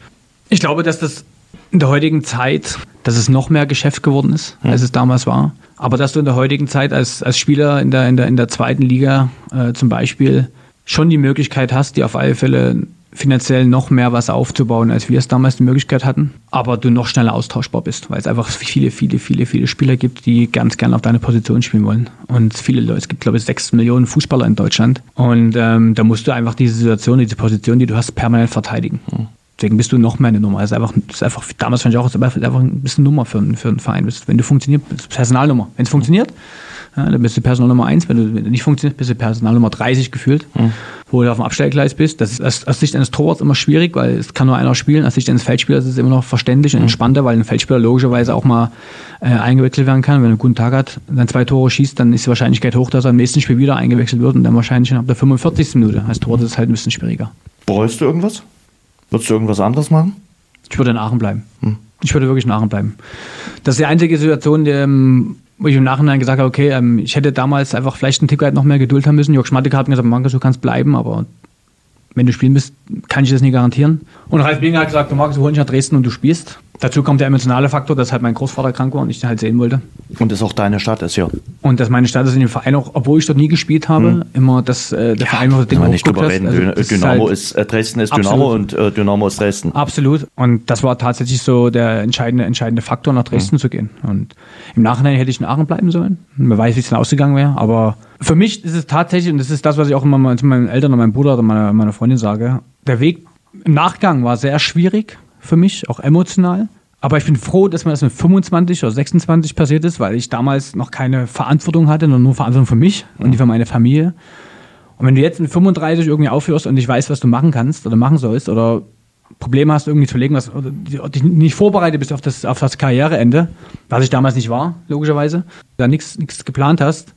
Ich glaube, dass das in der heutigen Zeit, dass es noch mehr Geschäft geworden ist, als es damals war. Aber dass du in der heutigen Zeit als, als Spieler in der, in, der, in der zweiten Liga äh, zum Beispiel schon die Möglichkeit hast, dir auf alle Fälle finanziell noch mehr was aufzubauen, als wir es damals die Möglichkeit hatten, aber du noch schneller austauschbar bist, weil es einfach viele, viele, viele, viele Spieler gibt, die ganz gerne auf deine Position spielen wollen. Und viele Leute, es gibt glaube ich sechs Millionen Fußballer in Deutschland und ähm, da musst du einfach diese Situation, diese Position, die du hast, permanent verteidigen. Deswegen bist du noch mehr eine Nummer. Das ist einfach, das ist einfach damals fand ich auch, einfach ein bisschen Nummer für, für einen Verein. Wenn du funktionierst, bist du Personalnummer. Wenn es funktioniert, ja, dann bist du Personal Nummer 1. Wenn du, wenn du nicht funktionierst, bist du Personal Nummer 30 gefühlt, mhm. wo du auf dem Abstellgleis bist. Das ist aus Sicht eines Torwarts immer schwierig, weil es kann nur einer spielen. Aus Sicht eines Feldspielers ist es immer noch verständlich und mhm. entspannter, weil ein Feldspieler logischerweise auch mal äh, eingewechselt werden kann. Wenn er einen guten Tag hat, dann zwei Tore schießt, dann ist die Wahrscheinlichkeit hoch, dass er im nächsten Spiel wieder eingewechselt wird und dann wahrscheinlich ab der 45. Minute. Als Torwart ist es halt ein bisschen schwieriger. Bereust du irgendwas? Würdest du irgendwas anderes machen? Ich würde in Aachen bleiben. Hm. Ich würde wirklich in Aachen bleiben. Das ist die einzige Situation, die, ähm, wo ich im Nachhinein gesagt habe, okay, ähm, ich hätte damals einfach vielleicht einen Tick weit noch mehr Geduld haben müssen. Jörg Schmattek hat mir gesagt, Markus, du kannst bleiben, aber wenn du spielen bist, kann ich das nicht garantieren. Und Ralf Binger hat gesagt, du Markus, wir holen dich nach Dresden und du spielst. Dazu kommt der emotionale Faktor, dass halt mein Großvater krank war und ich den halt sehen wollte. Und das auch deine Stadt ist, ja. Und dass meine Stadt ist in dem Verein auch, obwohl ich dort nie gespielt habe, hm. immer das, äh, der ja, Verein, was Ding nicht drüber reden. Also, Dynamo ist, halt ist äh, Dresden ist absolut. Dynamo und äh, Dynamo ist Dresden. Absolut. Und das war tatsächlich so der entscheidende, entscheidende Faktor, nach Dresden hm. zu gehen. Und im Nachhinein hätte ich in Aachen bleiben sollen. Wer weiß, wie es dann ausgegangen wäre. Aber für mich ist es tatsächlich, und das ist das, was ich auch immer zu meinen Eltern und meinem Bruder oder meiner, meiner Freundin sage, der Weg im Nachgang war sehr schwierig für mich, auch emotional. Aber ich bin froh, dass mir das mit 25 oder 26 passiert ist, weil ich damals noch keine Verantwortung hatte, sondern nur Verantwortung für mich und die für meine Familie. Und wenn du jetzt mit 35 irgendwie aufhörst und nicht weißt, was du machen kannst oder machen sollst oder Probleme hast, irgendwie zu legen, was, oder dich nicht vorbereitet bist auf das, auf das Karriereende, was ich damals nicht war, logischerweise, da nichts geplant hast,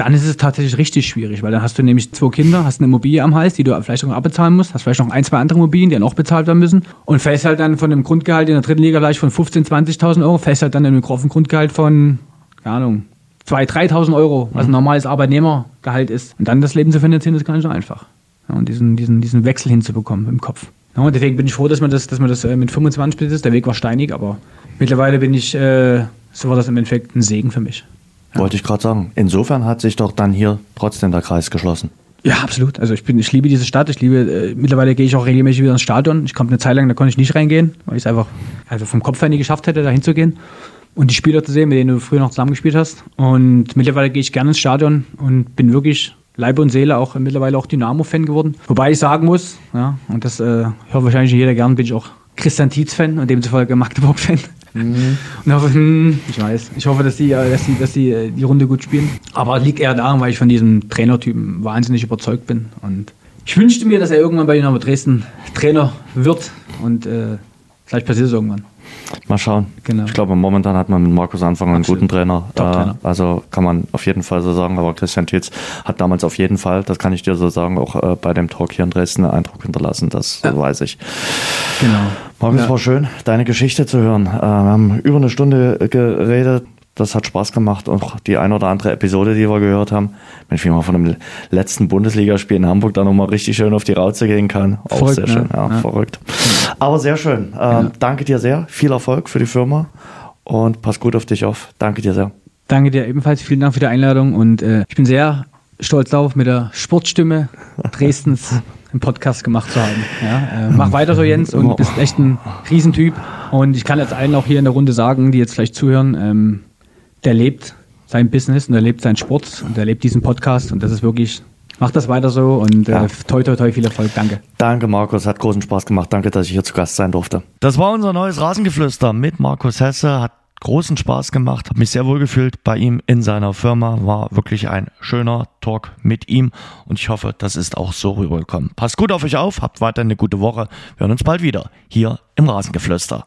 dann ist es tatsächlich richtig schwierig, weil dann hast du nämlich zwei Kinder, hast eine Immobilie am Hals, die du vielleicht auch abbezahlen musst, hast vielleicht noch ein, zwei andere Immobilien, die dann auch bezahlt werden müssen und fällst halt dann von einem Grundgehalt in der dritten Liga gleich von 15.000, 20.000 Euro, fällst halt dann in einem großen Grundgehalt von, keine Ahnung, 2.000, 3.000 Euro, was ein normales Arbeitnehmergehalt ist. Und dann das Leben zu finanzieren, ist gar nicht so einfach. Ja, und diesen, diesen, diesen Wechsel hinzubekommen im Kopf. Ja, und deswegen bin ich froh, dass man das, dass man das äh, mit 25 ist. Der Weg war steinig, aber mittlerweile bin ich, äh, so war das im Endeffekt ein Segen für mich. Wollte ich gerade sagen. Insofern hat sich doch dann hier trotzdem der Kreis geschlossen. Ja, absolut. Also ich bin, ich liebe diese Stadt. Ich liebe, äh, mittlerweile gehe ich auch regelmäßig wieder ins Stadion. Ich komme eine Zeit lang, da konnte ich nicht reingehen, weil ich es einfach also vom Kopf her nie geschafft hätte, da hinzugehen und die Spieler zu sehen, mit denen du früher noch zusammengespielt hast. Und mittlerweile gehe ich gerne ins Stadion und bin wirklich Leib und Seele auch mittlerweile auch Dynamo-Fan geworden. Wobei ich sagen muss, ja, und das äh, hört wahrscheinlich jeder gern, bin ich auch Christian Tietz-Fan und demzufolge Magdeburg-Fan. Mhm. Und hoffe, hm, ich weiß, ich hoffe, dass die, äh, dass die, dass die äh, die Runde gut spielen. Aber liegt eher daran, weil ich von diesem Trainertypen wahnsinnig überzeugt bin. Und ich wünschte mir, dass er irgendwann bei Dynamo Dresden Trainer wird und äh, vielleicht passiert es irgendwann. Mal schauen. Genau. Ich glaube, momentan hat man mit Markus Anfang einen Absolut. guten Trainer. Äh, also kann man auf jeden Fall so sagen. Aber Christian Tietz hat damals auf jeden Fall, das kann ich dir so sagen, auch äh, bei dem Talk hier in Dresden einen Eindruck hinterlassen. Das ja. weiß ich. Genau. Markus, ja. war schön, deine Geschichte zu hören. Äh, wir haben über eine Stunde geredet. Das hat Spaß gemacht. Und auch die ein oder andere Episode, die wir gehört haben. Wenn ich mal von dem letzten Bundesligaspiel in Hamburg da nochmal richtig schön auf die Rauze gehen kann. Auch verrückt, sehr schön. Ne? Ja, ja, verrückt. Aber sehr schön. Äh, danke dir sehr. Viel Erfolg für die Firma. Und pass gut auf dich auf. Danke dir sehr. Danke dir ebenfalls. Vielen Dank für die Einladung. Und äh, ich bin sehr stolz darauf, mit der Sportstimme Dresdens einen Podcast gemacht zu haben. Ja, äh, mach weiter so, Jens, und bist echt ein Riesentyp. Und ich kann jetzt allen auch hier in der Runde sagen, die jetzt vielleicht zuhören, ähm, der lebt sein Business und er lebt seinen Sport und er lebt diesen Podcast und das ist wirklich, macht das weiter so und äh, toi toi toi viel Erfolg, danke. Danke Markus, hat großen Spaß gemacht, danke, dass ich hier zu Gast sein durfte. Das war unser neues Rasengeflüster mit Markus Hesse, hat großen Spaß gemacht, habe mich sehr wohl gefühlt bei ihm in seiner Firma, war wirklich ein schöner Talk mit ihm und ich hoffe, das ist auch so rübergekommen. Passt gut auf euch auf, habt weiter eine gute Woche, wir hören uns bald wieder hier im Rasengeflüster.